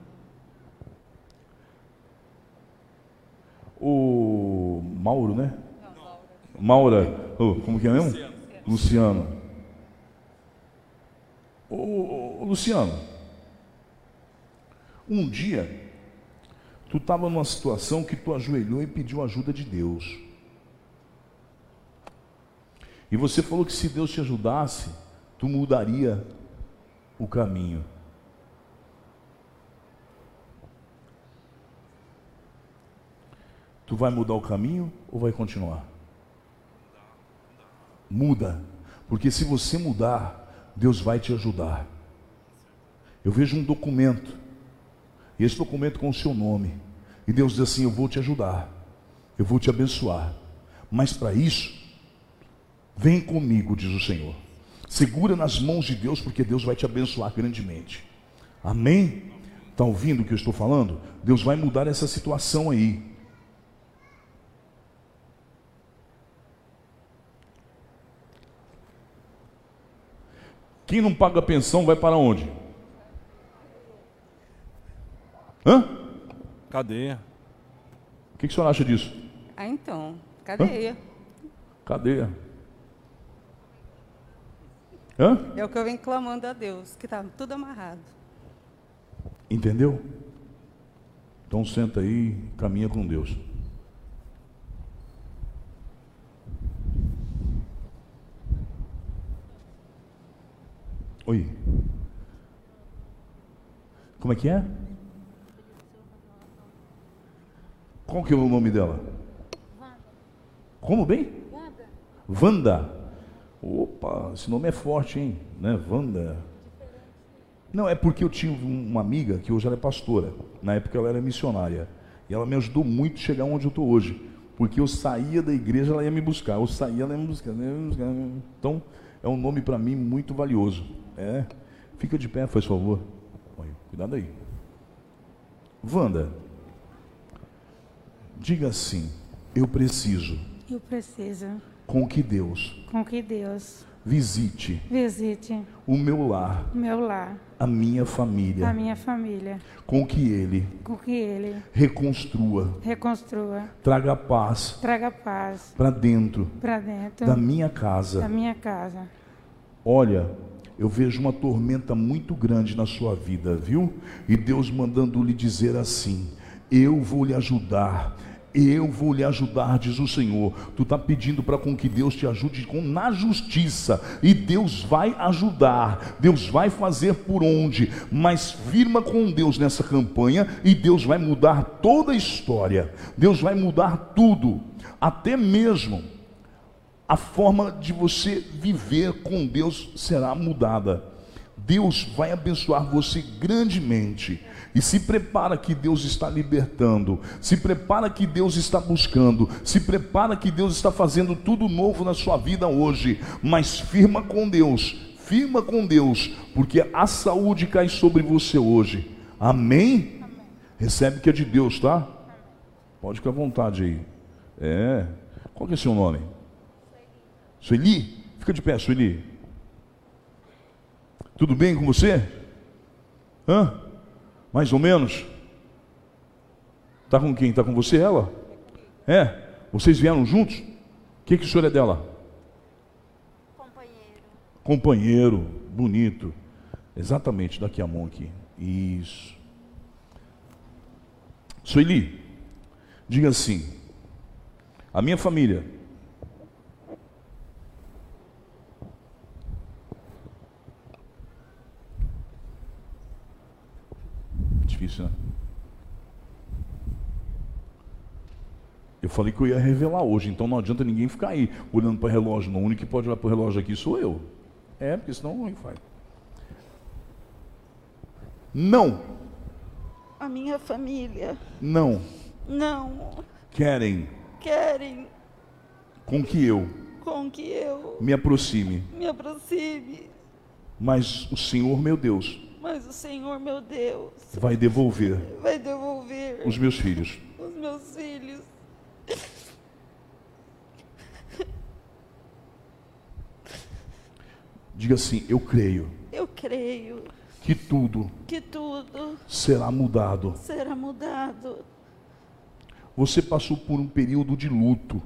O Mauro, né? Maura. Ô, como que é mesmo? Luciano. Ô, ô, ô, Luciano. Um dia, tu estava numa situação que tu ajoelhou e pediu ajuda de Deus. E você falou que se Deus te ajudasse, tu mudaria o caminho. Tu vai mudar o caminho ou vai continuar? Muda. Porque se você mudar, Deus vai te ajudar. Eu vejo um documento. E esse documento com o seu nome. E Deus diz assim: Eu vou te ajudar. Eu vou te abençoar. Mas para isso, vem comigo, diz o Senhor. Segura nas mãos de Deus, porque Deus vai te abençoar grandemente. Amém? Está ouvindo o que eu estou falando? Deus vai mudar essa situação aí. Quem não paga pensão vai para onde? Hã? Cadeia. O que, que o senhor acha disso? Ah, então, cadeia. Cadeia. Hã? É o que eu venho clamando a Deus, que está tudo amarrado. Entendeu? Então senta aí, caminha com Deus. Oi. Como é que é? Qual que é o nome dela? Como bem? Wanda. Opa, esse nome é forte, hein? Né? Wanda. Não, é porque eu tinha um- uma amiga que hoje ela é pastora. Na época ela era missionária. E ela me ajudou muito a chegar onde eu estou hoje. Porque eu saía da igreja, ela ia me buscar. Eu saía, ela ia me buscar. Então, é um nome para mim muito valioso. É. Fica de pé, faz favor. Cuidado aí. Wanda, diga assim: Eu preciso Eu preciso com que Deus com que Deus visite visite o meu lar, o meu lar, a minha a família, minha família, com que Ele com que Ele reconstrua, reconstrua, traga paz traga paz para dentro para dentro da minha da casa. minha casa. Olha, eu vejo uma tormenta muito grande na sua vida, viu? E Deus mandando lhe dizer assim: Eu vou lhe ajudar. Eu vou lhe ajudar, diz o Senhor. Tu está pedindo para com que Deus te ajude com, na justiça, e Deus vai ajudar, Deus vai fazer por onde, mas firma com Deus nessa campanha, e Deus vai mudar toda a história, Deus vai mudar tudo, até mesmo a forma de você viver com Deus será mudada. Deus vai abençoar você grandemente. E se prepara que Deus está libertando, se prepara que Deus está buscando, se prepara que Deus está fazendo tudo novo na sua vida hoje. Mas firma com Deus, firma com Deus, porque a saúde cai sobre você hoje. Amém? Recebe que é de Deus, tá? Pode ficar à vontade aí. É. Qual que é seu nome? Sueli? Fica de pé, Sueli. Tudo bem com você? Hã? Mais ou menos? Tá com quem? Tá com você ela? É? Vocês vieram juntos? O que, que o senhor é dela? Companheiro. Companheiro, bonito. Exatamente, daqui a mão aqui. Isso. Sueli, diga assim: a minha família Difícil, né? Eu falei que eu ia revelar hoje, então não adianta ninguém ficar aí olhando para o relógio. Não. O único que pode olhar para o relógio aqui sou eu. É, porque senão não faz. Não, A minha família não não querem querem com que eu com que eu me aproxime, me aproxime, mas o Senhor meu Deus mas o Senhor, meu Deus, vai devolver vai devolver os meus filhos. os meus filhos. Diga assim: eu creio Eu creio que tudo que tudo será mudado. será mudado. Você passou por um período de luto.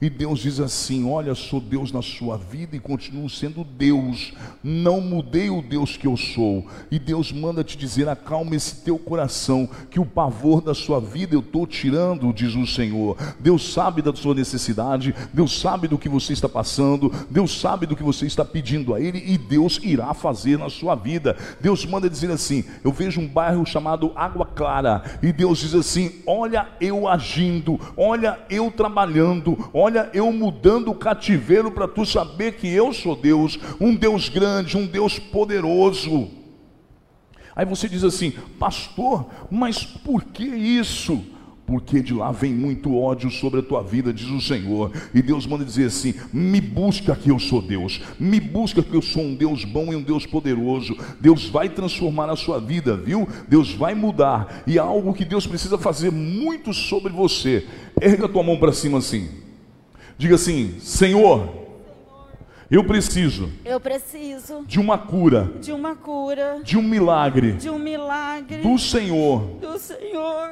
E Deus diz assim: Olha, sou Deus na sua vida e continuo sendo Deus. Não mudei o Deus que eu sou. E Deus manda te dizer: acalma esse teu coração, que o pavor da sua vida eu estou tirando, diz o Senhor. Deus sabe da sua necessidade, Deus sabe do que você está passando, Deus sabe do que você está pedindo a Ele e Deus irá fazer na sua vida. Deus manda dizer assim: Eu vejo um bairro chamado Água Clara, e Deus diz assim: Olha eu agindo, olha eu trabalhando, olha eu mudando o cativeiro para tu saber que eu sou Deus, um Deus grande, um Deus poderoso. Aí você diz assim, pastor, mas por que isso? Porque de lá vem muito ódio sobre a tua vida, diz o Senhor. E Deus manda dizer assim: me busca que eu sou Deus, me busca que eu sou um Deus bom e um Deus poderoso. Deus vai transformar a sua vida, viu? Deus vai mudar. E há algo que Deus precisa fazer muito sobre você. Erga tua mão para cima assim. Diga assim: Senhor, eu preciso Eu preciso de uma cura, de uma cura, de um milagre de um milagre do Senhor. do Senhor.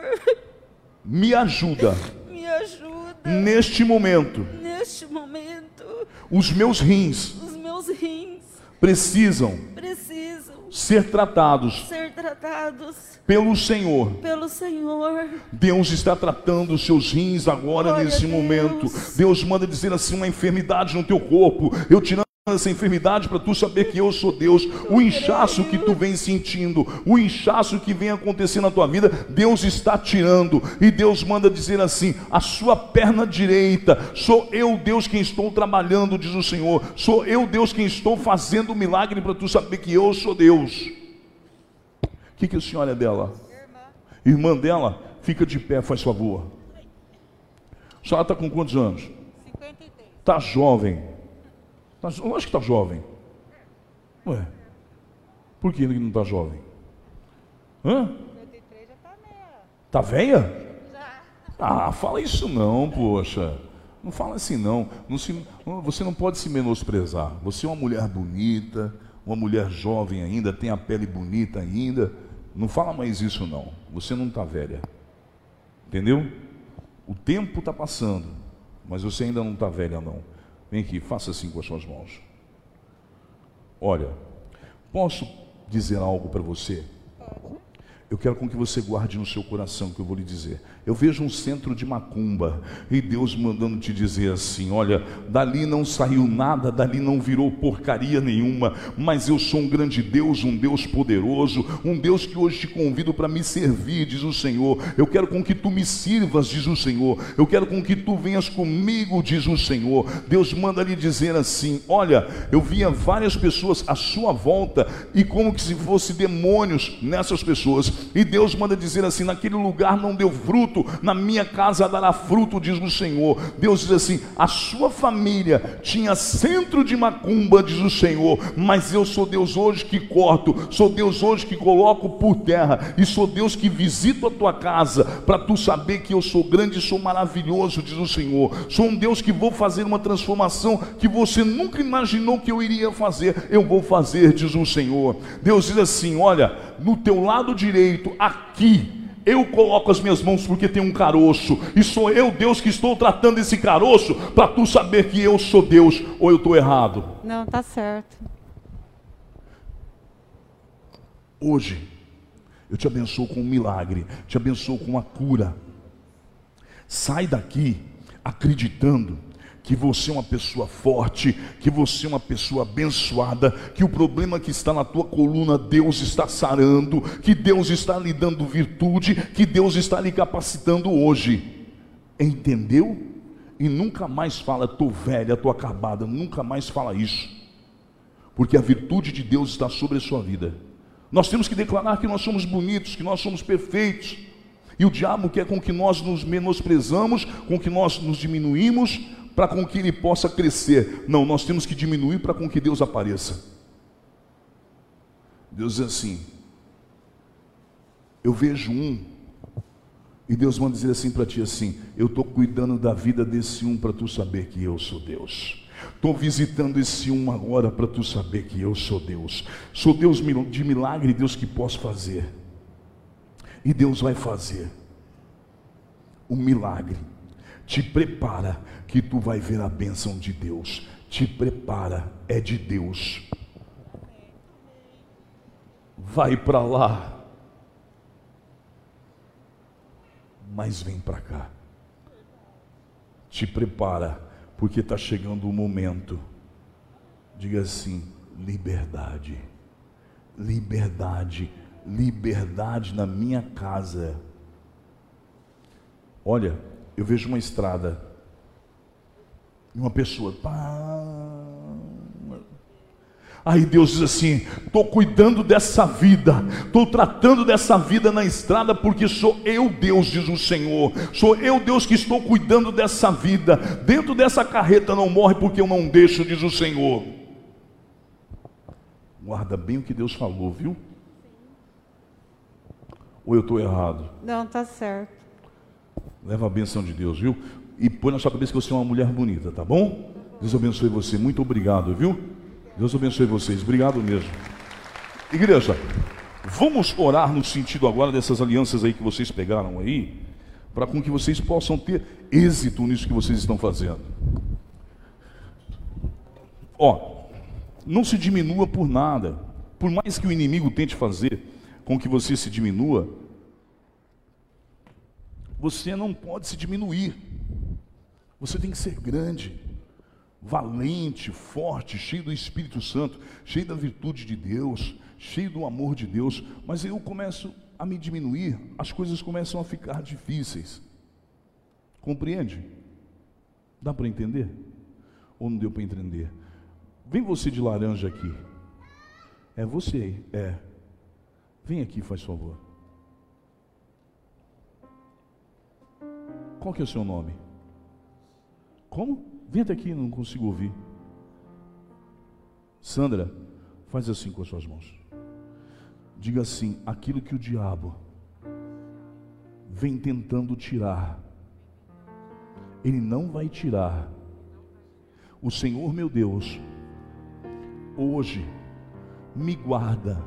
Me ajuda *laughs* Me ajuda neste momento. neste momento. Os meus rins Os meus rins precisam precisam ser tratados ser tratados pelo Senhor. pelo Senhor. Deus está tratando os seus rins agora Glória nesse momento. Deus manda dizer assim uma enfermidade no teu corpo. Eu tirando essa enfermidade para tu saber que eu sou Deus. O inchaço que tu vem sentindo, o inchaço que vem acontecendo na tua vida, Deus está tirando. E Deus manda dizer assim: a sua perna direita, sou eu Deus quem estou trabalhando, diz o Senhor. Sou eu Deus quem estou fazendo o milagre para tu saber que eu sou Deus. O que, que a senhora é dela? Irmã dela, fica de pé, faz favor. A senhora está com quantos anos? 53. Está jovem. Tá, lógico que está jovem. Ué, por que não está jovem? Hã? 53 já tá meia. Tá velha? Ah, fala isso não, poxa. Não fala assim não. Não se- não- você não pode se menosprezar. Você é uma mulher bonita, uma mulher jovem ainda, tem a pele bonita ainda. Não fala mais isso não. Você não está velha. Entendeu? O tempo está passando, mas você ainda não está velha não. Vem aqui, faça assim com as suas mãos. Olha, posso dizer algo para você? Eu quero com que você guarde no seu coração o que eu vou lhe dizer. Eu vejo um centro de macumba e Deus mandando te dizer assim: olha, dali não saiu nada, dali não virou porcaria nenhuma, mas eu sou um grande Deus, um Deus poderoso, um Deus que hoje te convido para me servir, diz o Senhor. Eu quero com que tu me sirvas, diz o Senhor. Eu quero com que tu venhas comigo, diz o Senhor. Deus manda lhe dizer assim: olha, eu via várias pessoas à sua volta e como que se fosse demônios nessas pessoas. E Deus manda dizer assim: naquele lugar não deu fruto, na minha casa dará fruto, diz o Senhor. Deus diz assim: a sua família tinha centro de macumba, diz o Senhor, mas eu sou Deus hoje que corto, sou Deus hoje que coloco por terra, e sou Deus que visito a tua casa, para tu saber que eu sou grande e sou maravilhoso, diz o Senhor. Sou um Deus que vou fazer uma transformação que você nunca imaginou que eu iria fazer, eu vou fazer, diz o Senhor. Deus diz assim: olha, no teu lado direito, aqui, eu coloco as minhas mãos porque tem um caroço, e sou eu, Deus, que estou tratando esse caroço, para tu saber que eu sou Deus, ou eu estou errado. Não, tá certo. Hoje, eu te abençoo com um milagre, te abençoo com uma cura. Sai daqui acreditando que você é uma pessoa forte, que você é uma pessoa abençoada, que o problema que está na tua coluna, Deus está sarando, que Deus está lhe dando virtude, que Deus está lhe capacitando hoje. Entendeu? E nunca mais fala, tô velha, tô acabada, nunca mais fala isso. Porque a virtude de Deus está sobre a sua vida. Nós temos que declarar que nós somos bonitos, que nós somos perfeitos. E o diabo quer com que nós nos menosprezamos, com que nós nos diminuímos, para com que ele possa crescer. Não, nós temos que diminuir para com que Deus apareça. Deus diz assim: Eu vejo um, e Deus manda dizer assim para ti assim: Eu estou cuidando da vida desse um para tu saber que eu sou Deus. Estou visitando esse um agora para tu saber que eu sou Deus. Sou Deus de milagre, Deus que posso fazer. E Deus vai fazer um milagre. Te prepara que tu vai ver a bênção de Deus. Te prepara, é de Deus. Vai para lá. Mas vem para cá. Te prepara, porque está chegando o momento. Diga assim: liberdade. Liberdade liberdade na minha casa. Olha, eu vejo uma estrada e uma pessoa. Pá, Aí Deus diz assim: estou cuidando dessa vida, estou tratando dessa vida na estrada, porque sou eu Deus, diz o Senhor. Sou eu Deus que estou cuidando dessa vida. Dentro dessa carreta não morre porque eu não deixo, diz o Senhor. Guarda bem o que Deus falou, viu? Ou eu estou errado? Não, tá certo. Leva a benção de Deus, viu? E põe na sua cabeça que você é uma mulher bonita, tá bom? Deus abençoe você. Muito obrigado, viu? Deus abençoe vocês. Obrigado mesmo. Igreja, vamos orar no sentido agora dessas alianças aí que vocês pegaram aí, para com que vocês possam ter êxito nisso que vocês estão fazendo. Ó, não se diminua por nada. Por mais que o inimigo tente fazer com que você se diminua, você não pode se diminuir. Você tem que ser grande, valente, forte, cheio do Espírito Santo, cheio da virtude de Deus, cheio do amor de Deus. Mas eu começo a me diminuir, as coisas começam a ficar difíceis. Compreende? Dá para entender? Ou não deu para entender? Vem você de laranja aqui. É você, é. Vem aqui, faz favor. Qual que é o seu nome? Como? Vem até aqui, não consigo ouvir. Sandra, faz assim com as suas mãos. Diga assim: aquilo que o diabo vem tentando tirar, Ele não vai tirar. O Senhor meu Deus, hoje, me guarda,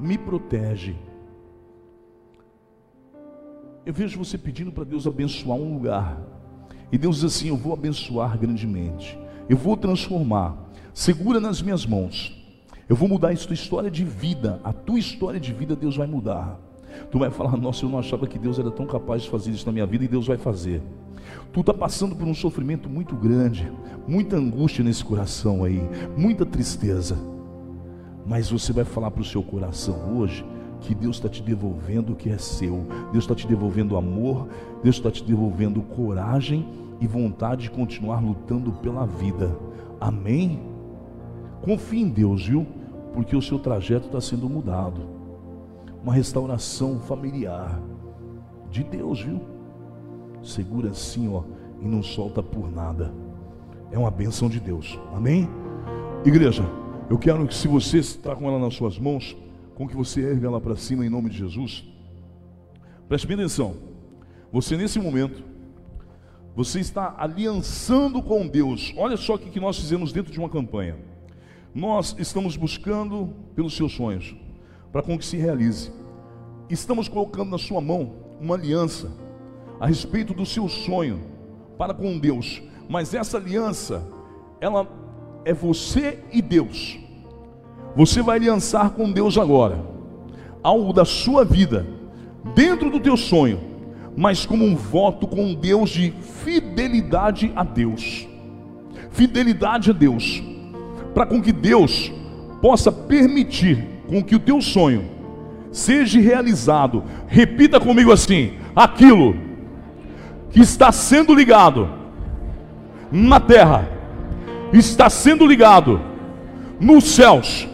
me protege. Eu vejo você pedindo para Deus abençoar um lugar. E Deus diz assim: Eu vou abençoar grandemente. Eu vou transformar. Segura nas minhas mãos. Eu vou mudar a tua história de vida. A tua história de vida Deus vai mudar. Tu vai falar: Nossa, eu não achava que Deus era tão capaz de fazer isso na minha vida e Deus vai fazer. Tu está passando por um sofrimento muito grande, muita angústia nesse coração aí, muita tristeza. Mas você vai falar para o seu coração hoje que Deus está te devolvendo o que é seu, Deus está te devolvendo amor, Deus está te devolvendo coragem e vontade de continuar lutando pela vida. Amém? Confie em Deus, viu? Porque o seu trajeto está sendo mudado. Uma restauração familiar de Deus, viu? Segura assim, ó, e não solta por nada. É uma benção de Deus. Amém? Igreja, eu quero que se você está com ela nas suas mãos, com que você erga ela para cima em nome de Jesus. Preste bem atenção. Você nesse momento, você está aliançando com Deus. Olha só o que nós fizemos dentro de uma campanha. Nós estamos buscando pelos seus sonhos, para com que se realize. Estamos colocando na sua mão uma aliança a respeito do seu sonho para com Deus. Mas essa aliança, ela é você e Deus. Você vai aliançar com Deus agora, algo da sua vida, dentro do teu sonho, mas como um voto com Deus de fidelidade a Deus. Fidelidade a Deus, para com que Deus possa permitir com que o teu sonho seja realizado. Repita comigo assim: aquilo que está sendo ligado na terra está sendo ligado nos céus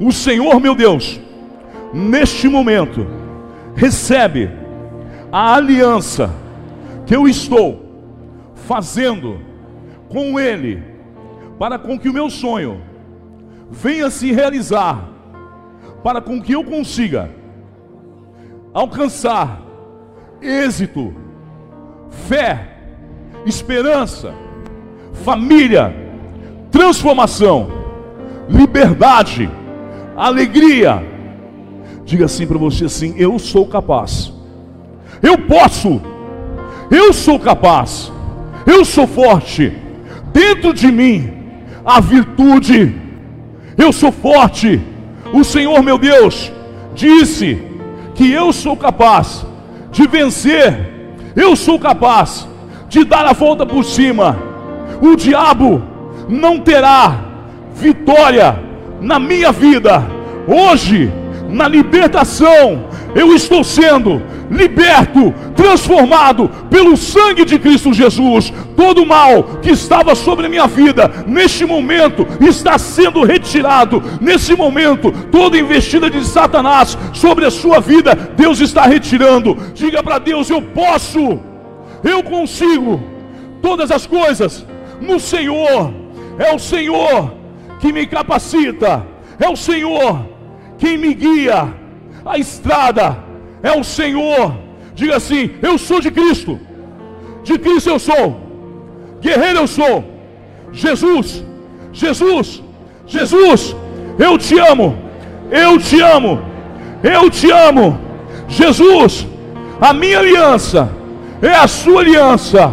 o Senhor meu Deus, neste momento, recebe a aliança que eu estou fazendo com Ele, para com que o meu sonho venha se realizar, para com que eu consiga alcançar êxito, fé, esperança, família, transformação, liberdade alegria. Diga assim para você assim: eu sou capaz. Eu posso. Eu sou capaz. Eu sou forte. Dentro de mim a virtude. Eu sou forte. O Senhor meu Deus disse que eu sou capaz de vencer. Eu sou capaz de dar a volta por cima. O diabo não terá vitória na minha vida. Hoje, na libertação, eu estou sendo liberto, transformado pelo sangue de Cristo Jesus. Todo mal que estava sobre a minha vida, neste momento, está sendo retirado. Nesse momento, toda investida de Satanás sobre a sua vida, Deus está retirando. Diga para Deus: Eu posso, eu consigo todas as coisas no Senhor. É o Senhor que me capacita, é o Senhor quem me guia, a estrada é o Senhor. Diga assim: Eu sou de Cristo, de Cristo eu sou, guerreiro eu sou. Jesus, Jesus, Jesus, eu te amo, eu te amo, eu te amo. Jesus, a minha aliança é a sua aliança,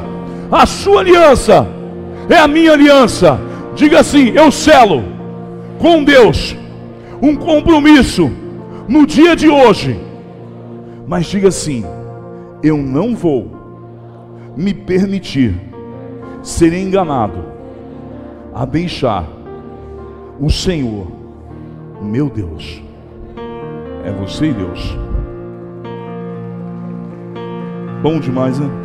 a sua aliança é a minha aliança. Diga assim: eu selo com Deus um compromisso no dia de hoje. Mas diga assim: eu não vou me permitir ser enganado a deixar o Senhor, meu Deus. É você Deus. Bom demais, né?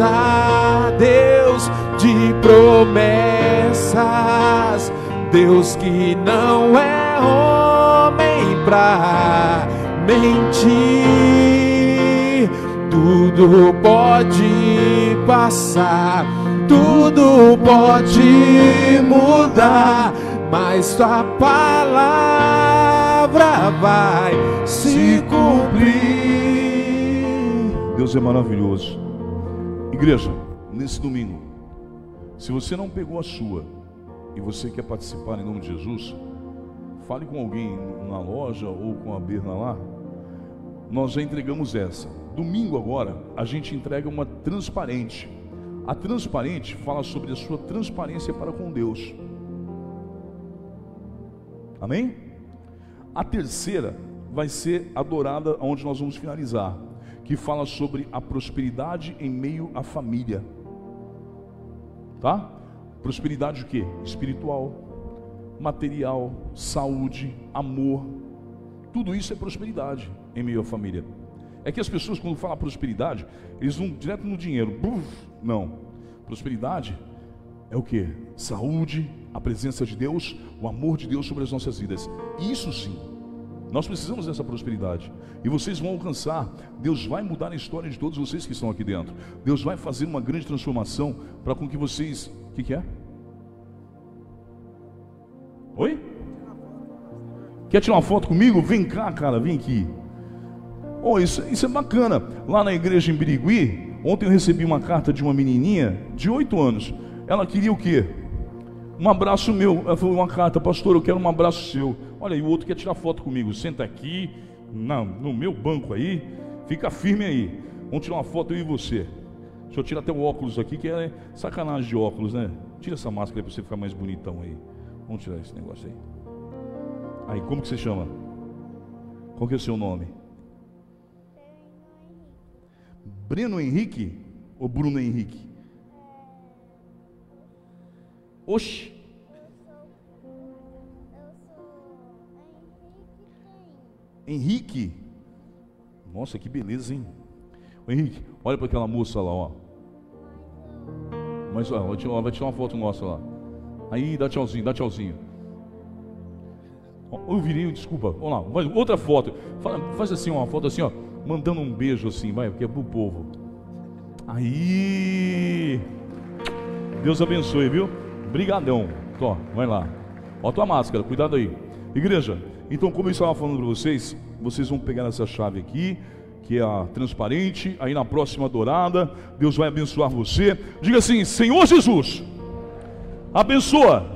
passa, Deus de promessas, Deus que não é homem pra mentir. Tudo pode passar, tudo pode mudar, mas tua palavra vai se cumprir. Deus é maravilhoso. Igreja, nesse domingo, se você não pegou a sua e você quer participar em nome de Jesus, fale com alguém na loja ou com a Berna lá. Nós já entregamos essa. Domingo agora, a gente entrega uma transparente. A transparente fala sobre a sua transparência para com Deus. Amém? A terceira vai ser adorada onde nós vamos finalizar, que fala sobre a prosperidade em meio à família. Tá? Prosperidade o quê? Espiritual, material, saúde, amor. Tudo isso é prosperidade em meio à família. É que as pessoas quando falam prosperidade, eles vão direto no dinheiro. Buf, não. Prosperidade é o que? Saúde, a presença de Deus, o amor de Deus sobre as nossas vidas. Isso sim. Nós precisamos dessa prosperidade. E vocês vão alcançar. Deus vai mudar a história de todos vocês que estão aqui dentro. Deus vai fazer uma grande transformação para com que vocês. O que, que é? Oi? Quer tirar uma foto comigo? Vem cá, cara, vem aqui. Oh, isso, isso é bacana. Lá na igreja em Birigui, ontem eu recebi uma carta de uma menininha de 8 anos. Ela queria o quê? Um abraço meu. Falou uma carta, pastor, eu quero um abraço seu. Olha, e o outro quer tirar foto comigo. Senta aqui, na, no meu banco aí, fica firme aí. Vamos tirar uma foto eu e você. Deixa eu tirar até o óculos aqui, que é sacanagem de óculos, né? Tira essa máscara aí pra você ficar mais bonitão aí. Vamos tirar esse negócio aí. Aí, como que você chama? Qual que é o seu nome? Breno Henrique ou Bruno Henrique? Oxe. Henrique. Nossa, que beleza, hein? Ô, Henrique, olha para aquela moça lá, ó. Mas ó, vai tirar, uma foto nossa lá. Aí, dá tchauzinho, dá tchauzinho. O virinho, desculpa. Vamos lá, outra foto. Faz assim, uma foto assim, ó. Mandando um beijo assim, vai, porque é pro povo. Aí. Deus abençoe, viu? Brigadão. Tó, vai lá. Ó tua máscara, cuidado aí. Igreja, então como eu estava falando para vocês, vocês vão pegar essa chave aqui, que é a transparente, aí na próxima dourada, Deus vai abençoar você. Diga assim: Senhor Jesus, abençoa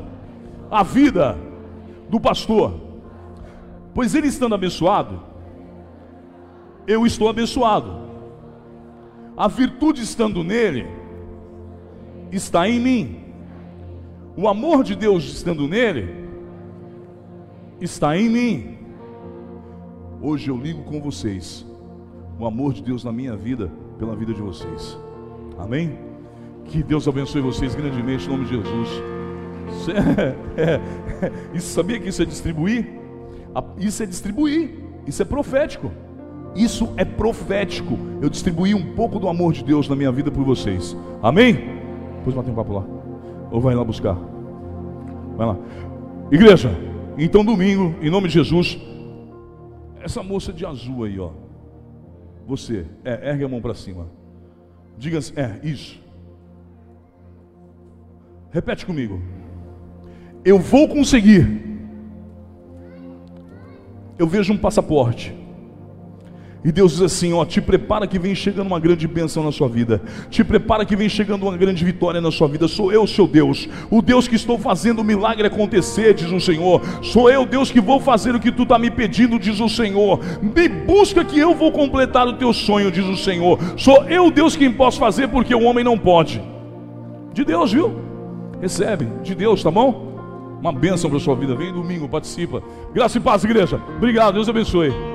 a vida do pastor, pois ele estando abençoado, eu estou abençoado. A virtude estando nele, está em mim. O amor de Deus estando nele, está em mim. Hoje eu ligo com vocês o amor de Deus na minha vida, pela vida de vocês. Amém? Que Deus abençoe vocês grandemente em nome de Jesus. *laughs* É, é, isso sabia que isso é distribuir? Isso é distribuir. Isso é profético. Isso é profético. Eu distribuí um pouco do amor de Deus na minha vida por vocês. Amém? Depois bater um papo lá. Ou vai lá buscar. Vai lá. Igreja, então domingo, em nome de Jesus, essa moça de azul aí, ó. Você, é, ergue a mão para cima. Diga assim, é, isso. Repete comigo. Eu vou conseguir. Eu vejo um passaporte. E Deus diz assim: ó, te prepara que vem chegando uma grande bênção na sua vida. Te prepara que vem chegando uma grande vitória na sua vida. Sou eu, seu Deus, o Deus que estou fazendo o milagre acontecer, diz o Senhor. Sou eu, Deus, que vou fazer o que tu está me pedindo, diz o Senhor. Me busca que eu vou completar o teu sonho, diz o Senhor. Sou eu, Deus, quem posso fazer porque o homem não pode. De Deus, viu? Recebe, de Deus, tá bom? Uma bênção para sua vida. Vem domingo, participa. Graça e paz, igreja. Obrigado, Deus abençoe.